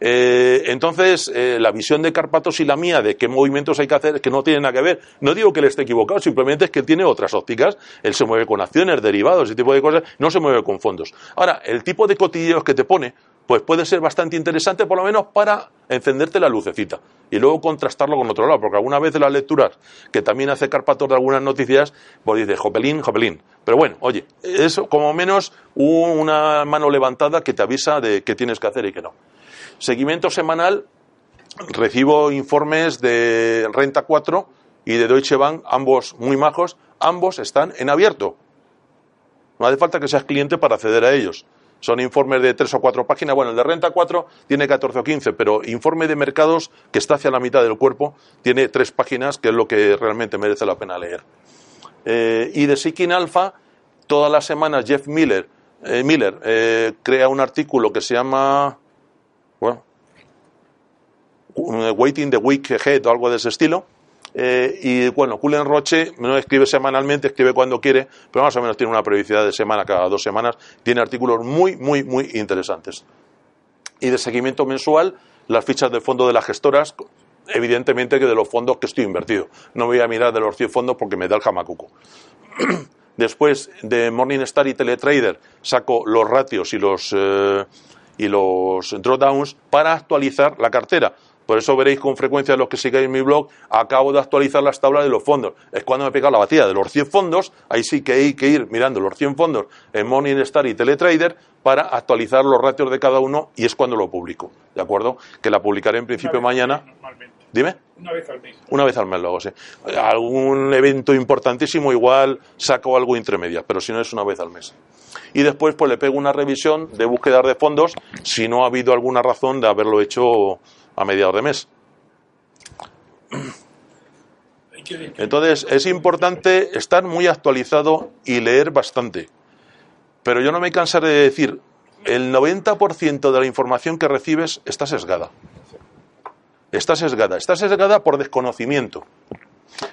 Eh, entonces, eh, la visión de Carpatos y la mía de qué movimientos hay que hacer que no tiene nada que ver. No digo que él esté equivocado, simplemente es que tiene otras ópticas. Él se mueve con acciones, derivados, ese tipo de cosas, no se mueve con fondos. Ahora, el tipo de cotilleos que te pone, pues puede ser bastante interesante, por lo menos para encenderte la lucecita y luego contrastarlo con otro lado, porque alguna vez de las lecturas que también hace Carpator de algunas noticias, pues dice Jopelín, Jopelín. Pero bueno, oye, eso como menos una mano levantada que te avisa de qué tienes que hacer y qué no. Seguimiento semanal, recibo informes de Renta 4 y de Deutsche Bank, ambos muy majos, ambos están en abierto. No hace falta que seas cliente para acceder a ellos. Son informes de tres o cuatro páginas. Bueno, el de Renta 4 tiene 14 o 15, pero informe de mercados, que está hacia la mitad del cuerpo, tiene tres páginas, que es lo que realmente merece la pena leer. Eh, y de Seeking Alpha, todas las semanas Jeff Miller, eh, Miller eh, crea un artículo que se llama bueno, Waiting the Week Ahead o algo de ese estilo, eh, y bueno, Cullen Roche no escribe semanalmente, escribe cuando quiere, pero más o menos tiene una periodicidad de semana cada dos semanas. Tiene artículos muy, muy, muy interesantes. Y de seguimiento mensual, las fichas del fondo de las gestoras, evidentemente que de los fondos que estoy invertido. No voy a mirar de los 100 fondos porque me da el jamacuco. Después de Morningstar y Teletrader saco los ratios y los, eh, y los drawdowns para actualizar la cartera. Por eso veréis con frecuencia los que sigáis mi blog, acabo de actualizar las tablas de los fondos. Es cuando me he pegado la batida de los 100 fondos, ahí sí que hay que ir mirando los 100 fondos en Morningstar y Teletrader para actualizar los ratios de cada uno y es cuando lo publico. ¿De acuerdo? Que la publicaré en principio mañana. Dime. Una vez al mes. Una vez al mes luego, sí. Algún evento importantísimo igual saco algo intermedia, pero si no es una vez al mes. Y después pues le pego una revisión de búsqueda de fondos si no ha habido alguna razón de haberlo hecho a mediados de mes. Entonces es importante estar muy actualizado y leer bastante. Pero yo no me cansaré de decir, el 90% de la información que recibes está sesgada. Está sesgada. Está sesgada por desconocimiento.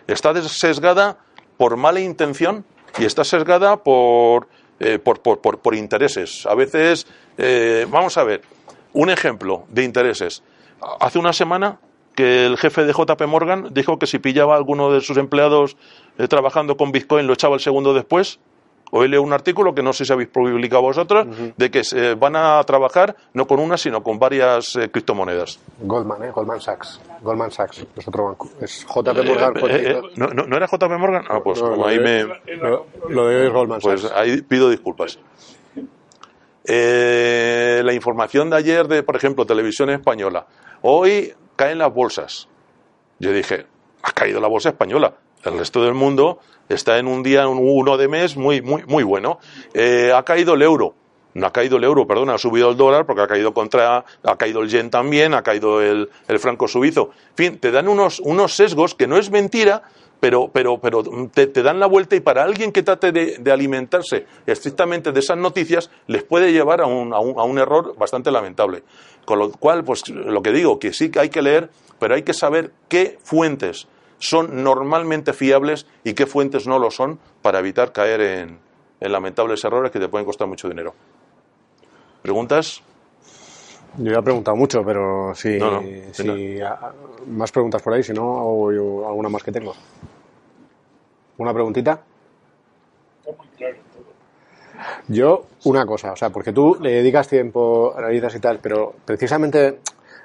Está sesgada por mala intención y está sesgada por, eh, por, por, por, intereses. A veces, eh, vamos a ver, un ejemplo de intereses hace una semana que el jefe de JP Morgan dijo que si pillaba a alguno de sus empleados eh, trabajando con Bitcoin lo echaba el segundo después. Hoy leo un artículo que no sé si habéis publicado vosotros, de que se van a trabajar no con una, sino con varias eh, criptomonedas. Goldman, ¿eh? Goldman Sachs. Goldman Sachs es otro banco. Es JP Morgan. Eh, ¿no, no, era JP Morgan? Ah, pues como ahí me... Lo, de Goldman pues Sachs. Pues ahí pido disculpas. la información de ayer de, por ejemplo, Televisión Española Hoy caen las bolsas. Yo dije, ha caído la bolsa española. El resto del mundo está en un día, un uno de mes muy, muy, muy bueno. Eh, ha caído el euro. No ha caído el euro, perdón, ha subido el dólar porque ha caído contra, ha caído el yen también, ha caído el, el franco suizo. En fin, te dan unos, unos sesgos que no es mentira, pero, pero, pero te, dan la vuelta y para alguien que trate de, alimentarse estrictamente de esas noticias les puede llevar a un, a, un, a un, error bastante lamentable. Con lo cual, pues lo que digo, que sí que hay que leer, pero hay que saber qué fuentes son normalmente fiables y qué fuentes no lo son para evitar caer en, en lamentables errores que te pueden costar mucho dinero. ¿Preguntas? Yo ya he preguntado mucho, pero si, más preguntas por ahí, si no, hago yo alguna más que tengo. ¿Una preguntita? Yo, una cosa, o sea, porque tú le dedicas tiempo, analizas y tal, pero precisamente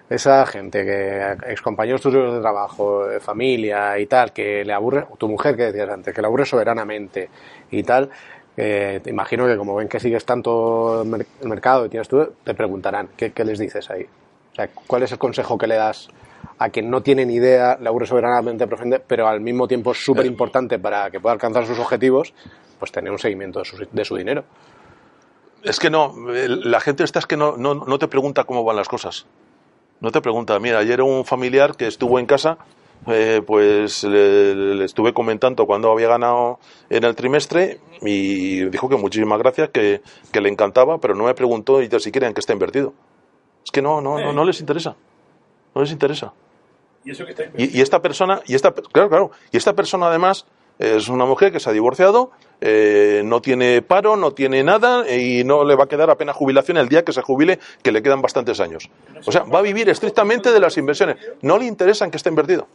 esa gente que ex compañeros tuyos de trabajo, de familia y tal, que le aburre, tu mujer que decías antes, que le aburre soberanamente y tal, eh, te imagino que como ven que sigues tanto el mercado y tienes tú, te preguntarán, ¿qué, les dices ahí? O sea, ¿cuál es el consejo que le das a quien no tiene ni idea, le aburre soberanamente profunda, pero al mismo tiempo es súper importante para que pueda alcanzar sus objetivos, pues tener un seguimiento de su, dinero? Es que no, la gente está es que no, no, no te pregunta cómo van las cosas. No te pregunta, mira, ayer un familiar que estuvo en casa eh, pues le, estuve comentando cuando había ganado en el trimestre y dijo que muchísimas gracias, que, le encantaba, pero no me preguntó y si quieren que esté invertido. Es que no, no, no, les interesa. No les interesa. ¿Y, esta persona, y esta, claro, claro, y esta persona además es una mujer que se ha divorciado, eh, no tiene paro, no tiene nada y no le va a quedar apenas jubilación el día que se jubile, que le quedan bastantes años. O sea, va a vivir estrictamente de las inversiones. No le interesan que esté invertido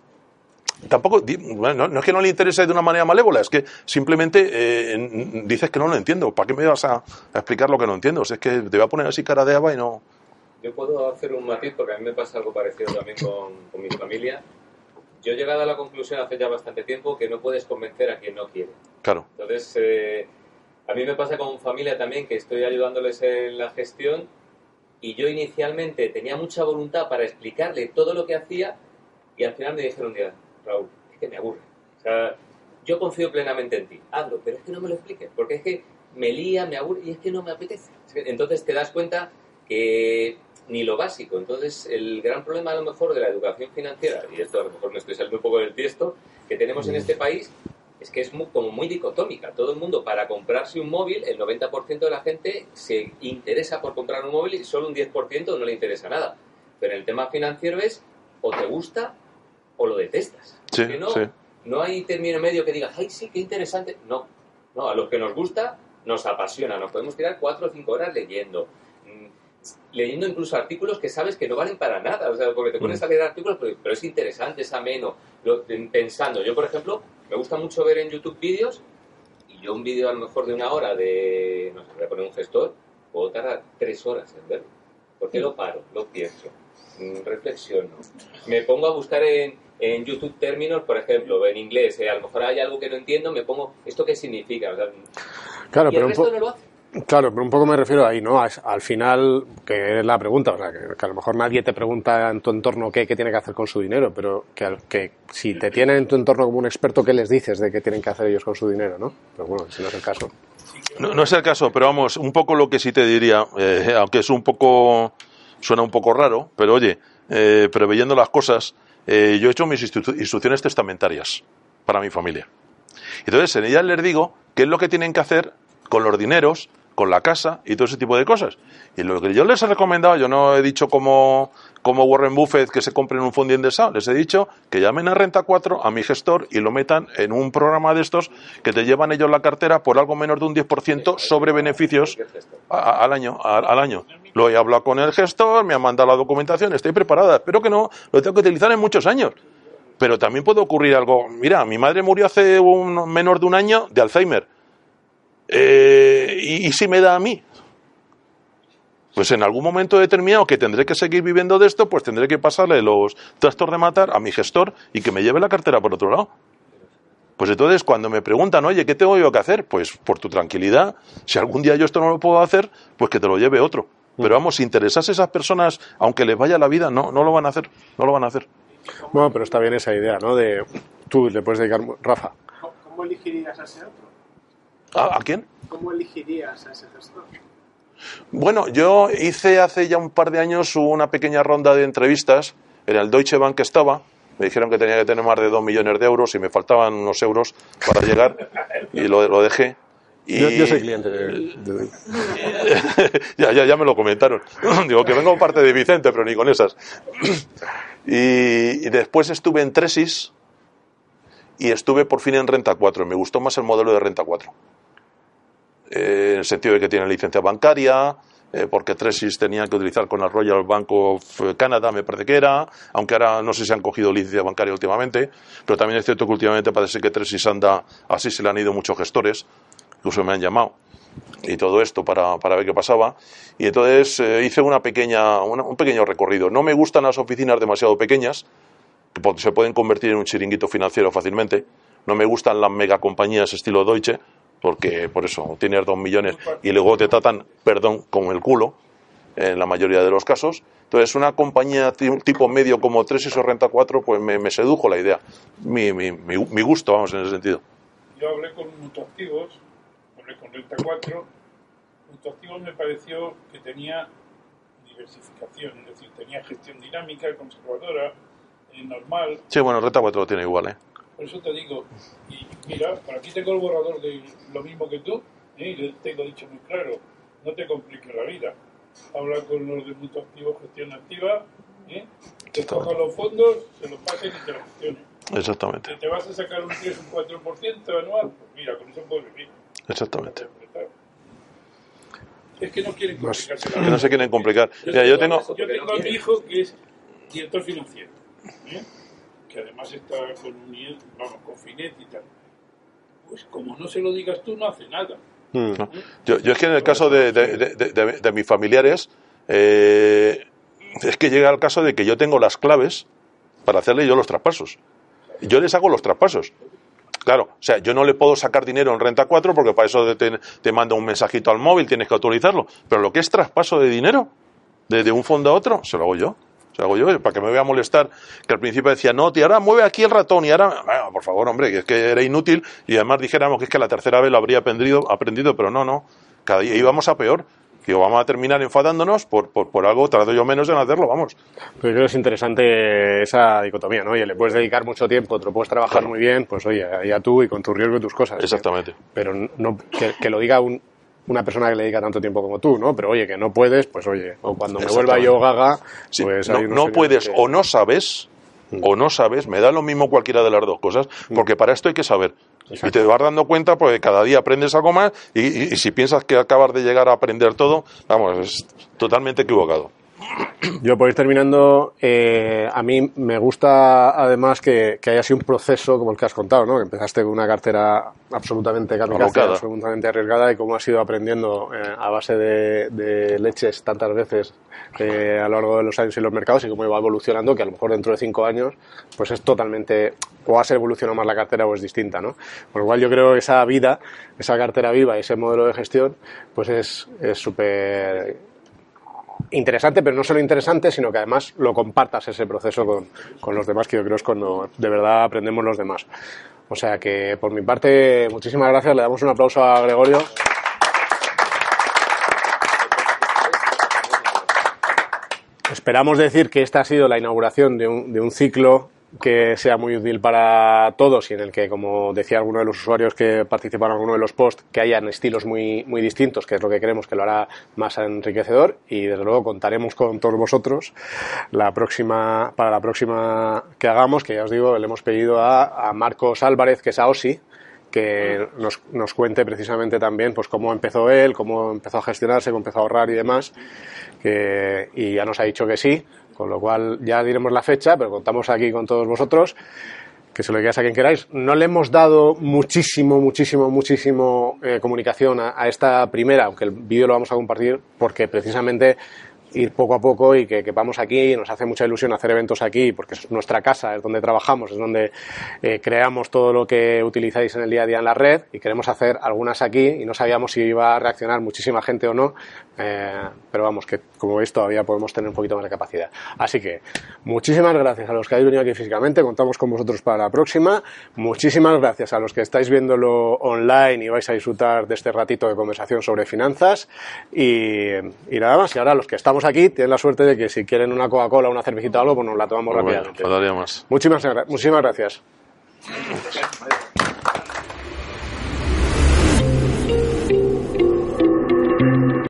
tampoco, no es que no le interese de una manera malévola, es que simplemente eh, dices que no lo entiendo. ¿Para qué me vas a, explicar lo que no entiendo? O sea, es que te voy a poner así cara de aba y no, yo puedo hacer un matiz porque a mí me pasa algo parecido también con mi familia. Yo he llegado a la conclusión hace ya bastante tiempo que no puedes convencer a quien no quiere. Claro. Entonces, eh, a mí me pasa con familia también que estoy ayudándoles en la gestión y yo inicialmente tenía mucha voluntad para explicarle todo lo que hacía y al final me dijeron un día, Raúl, es que me aburre. O sea, yo confío plenamente en ti, hazlo, pero es que no me lo expliques, porque es que me lía, me aburre y es que no me apetece. Entonces te das cuenta que ni lo básico. Entonces, el gran problema a lo mejor de la educación financiera, y esto a lo mejor me estoy saliendo un poco del tiesto, que tenemos en este país es que es mu- como muy dicotómica. Todo el mundo para comprarse un móvil, el 90% de la gente se interesa por comprar un móvil y solo un 10% no le interesa nada. Pero el tema financiero es o te gusta o lo detestas. Sí, no, sí. no hay término medio que digas, ay, sí, qué interesante. No, no, a los que nos gusta nos apasiona. Nos podemos tirar cuatro o cinco horas leyendo. Mm, Leyendo incluso artículos que sabes que no valen para nada, o sea, porque te pones Mm. a leer artículos, pero, pero es interesante, es ameno, lo- pensando. Yo, por ejemplo, me gusta mucho ver en YouTube vídeos, y yo un vídeo a lo mejor de una hora de, no sé, voy a poner un gestor, puedo tardar tres horas en verlo. ¿Por qué lo paro? Lo pienso, mm, reflexiono. Me pongo a buscar en, en YouTube términos, por ejemplo, en inglés, eh, a lo mejor hay algo que no entiendo, me pongo, ¿esto qué significa? O sea, Claro, y pero el un, resto no lo hace. Claro, pero un poco me refiero ahí, ¿no? Al final, que es la pregunta, o sea, que, a lo mejor nadie te pregunta en tu entorno qué, tiene que hacer con su dinero, pero que, que si te tienen en tu entorno como un experto, ¿qué les dices de qué tienen que hacer ellos con su dinero, no? Pero bueno, si no es el caso. No, es el caso, pero vamos, un poco lo que sí te diría, eh, aunque es un poco, suena un poco raro, pero oye, eh, preveyendo las cosas, eh, yo he hecho mis instru- instrucciones testamentarias para mi familia. Entonces, en ellas les digo qué es lo que tienen que hacer con los dineros, con la casa y todo ese tipo de cosas. Y lo que yo les he recomendado, yo no he dicho como, como Warren Buffett que se compren un fondo indexado, les he dicho que llamen a Renta 4, a mi gestor, y lo metan en un programa de estos que te llevan ellos la cartera por algo menos de un 10% sobre beneficios al año. al año. Lo he hablado con el gestor, me ha mandado la documentación, estoy preparada. Espero que no lo tengo que utilizar en muchos años. Pero también puede ocurrir algo. Mira, mi madre murió hace un, menos de un año de Alzheimer. Eh, ¿y, ¿Y si me da a mí? Pues en algún momento determinado que tendré que seguir viviendo de esto, pues tendré que pasarle los trastos de matar a mi gestor y que me lleve la cartera por otro lado. Pues entonces cuando me preguntan, oye, ¿qué tengo yo que hacer? Pues por tu tranquilidad, si algún día yo esto no lo puedo hacer, pues que te lo lleve otro. Pero vamos, si interesase a esas personas, aunque les vaya la vida, no, no lo van a hacer, no lo van a hacer. Bueno, pero está bien esa idea, ¿no? De tú le puedes dedicar, Rafa. ¿Cómo- ¿Cómo elegirías a ese otro? ¿A, a quién? ¿Cómo elegirías a ese gestor? Bueno, yo hice hace ya un par de años una pequeña ronda de entrevistas en el Deutsche Bank que estaba. Me dijeron que tenía que tener más de dos millones de euros y me faltaban unos euros para llegar y lo, lo dejé. Y... Yo, yo soy cliente de, de- ya, ya, ya me lo comentaron. Digo que vengo parte de Vicente, pero ni con esas. y, y después estuve en Tresis y estuve por fin en Renta 4. Me gustó más el modelo de Renta 4. Eh, en el sentido de que tiene licencia bancaria, eh, porque Tresis tenía que utilizar con el Royal Bank of Canada, me parece que era, aunque ahora no sé si han cogido licencia bancaria últimamente, pero también es cierto que últimamente parece que Tresis anda, así se le han ido muchos gestores, incluso me han llamado y todo esto para, para ver qué pasaba. Y entonces eh, hice una pequeña, un pequeño recorrido. No me gustan las oficinas demasiado pequeñas, que se pueden convertir en un chiringuito financiero fácilmente. No me gustan las megacompañías estilo Deutsche, porque por eso tienes dos millones y luego te tratan, perdón, como el culo, en la mayoría de los casos. Entonces, una compañía ti- tipo medio como Tresis o Renta 4, pues me, me sedujo la idea. Mi, mi, mi, mi gusto, vamos, en ese sentido. Yo hablé con Mutuactivos, hablé con Renta 4. Mutuactivos me pareció que tenía diversificación, es decir, tenía gestión dinámica, conservadora, eh, normal. Sí, bueno, Renta 4 lo tiene igual, ¿eh? Por eso te digo, y mira, por aquí tengo el borrador de lo mismo que tú, ¿eh? y le tengo dicho muy claro, no te compliques la vida. Habla con los de Mutuactivos Gestión Activa, ¿eh? te cojan los fondos, se los pasen y te los gestionen. Exactamente, Que te vas a sacar un 3 o un 4% anual, pues mira, con eso puedes vivir. exactamente. Es que no quieren complicarse la Que vida. no se quieren complicar. Mira, yo tengo... Yo tengo a mi hijo que es director financiero, ¿eh? Que además está con un vamos, con Finet y tal. Pues como no se lo digas tú, no hace nada. Mm. Yo, yo es que en el caso de, de, de- de- de mis familiares, eh, es que llega el caso de que yo tengo las claves para hacerle yo los traspasos. Yo les hago los traspasos. Claro, o sea, yo no le puedo sacar dinero en Renta 4 porque para eso te, te manda un mensajito al móvil, tienes que autorizarlo. Pero lo que es traspaso de dinero, de, de un fondo a otro, se lo hago yo. Se lo hago yo, para que me vea a molestar, que al principio decía, no, tío, ahora mueve aquí el ratón y ahora, bueno, por favor, hombre, que es que era inútil y además dijéramos que es que la tercera vez lo habría aprendido, aprendido pero no, no, cada día íbamos a peor. Digo, vamos a terminar enfadándonos por, por, por algo, trato yo menos en hacerlo, vamos. Pero creo que es interesante esa dicotomía, ¿no? Oye, le puedes dedicar mucho tiempo, te lo puedes trabajar Claro. muy bien, pues oye, ya tú y con tu riesgo y tus cosas. ¿eh? Exactamente. Pero no que, que lo diga un- una persona que le dedica tanto tiempo como tú, ¿no? Pero oye, que no puedes, pues oye, o cuando me vuelva yo gaga, Sí, pues no, no puedes que- o no sabes o no sabes, me da lo mismo cualquiera de las dos cosas, porque para esto hay que saber. Y te vas dando cuenta porque cada día aprendes algo más y, y- y si piensas que acabas de llegar a aprender todo, vamos, es totalmente equivocado. Yo por ir terminando, eh, a mí me gusta además que, que haya sido un proceso como el que has contado, ¿no? Que empezaste con una cartera absolutamente Alocada. absolutamente arriesgada y cómo has ido aprendiendo eh, a base de, de leches tantas veces eh, a lo largo de los años en los mercados y cómo iba evolucionando, que a lo mejor dentro de cinco años pues es totalmente, o ha evolucionado más la cartera o es distinta, ¿no? Por lo cual yo creo que esa vida, esa cartera viva y ese modelo de gestión, pues es es súper interesante, pero no solo interesante, sino que además lo compartas ese proceso con, con los demás, que yo creo es cuando de verdad aprendemos los demás. O sea que por mi parte, muchísimas gracias, le damos un aplauso a Gregorio. Esperamos decir que esta ha sido la inauguración de un, de un ciclo que sea muy útil para todos y en el que, como decía alguno de los usuarios que participaron en alguno de los posts, que hayan estilos muy, muy distintos, que es lo que creemos que lo hará más enriquecedor y desde luego contaremos con todos vosotros la próxima, para la próxima que hagamos, que ya os digo, le hemos pedido a, Marcos Álvarez, que es AOSI, que nos, nos cuente precisamente también pues cómo empezó él, cómo empezó a gestionarse, cómo empezó a ahorrar y demás, y ya nos ha dicho que sí, con lo cual ya diremos la fecha, pero contamos aquí con todos vosotros, que se lo digáis a quien queráis. No le hemos dado muchísimo, muchísimo, muchísimo eh, comunicación a, esta primera, aunque el vídeo lo vamos a compartir, porque precisamente ir poco a poco y que quepamos aquí, nos hace mucha ilusión hacer eventos aquí, porque es nuestra casa, es donde trabajamos, es donde eh, creamos todo lo que utilizáis en el día a día en la red y queremos hacer algunas aquí y no sabíamos si iba a reaccionar muchísima gente o no, eh, pero vamos, que como veis todavía podemos tener un poquito más de capacidad. Así que muchísimas gracias a los que habéis venido aquí físicamente, contamos con vosotros para la próxima, muchísimas gracias a los que estáis viéndolo online y vais a disfrutar de este ratito de conversación sobre finanzas y, y nada más, y ahora los que estamos aquí tienen la suerte de que si quieren una Coca-Cola o una cervecita o algo, pues nos la tomamos Bueno, rápidamente. faltaría más. Muchísimas, muchísimas gracias.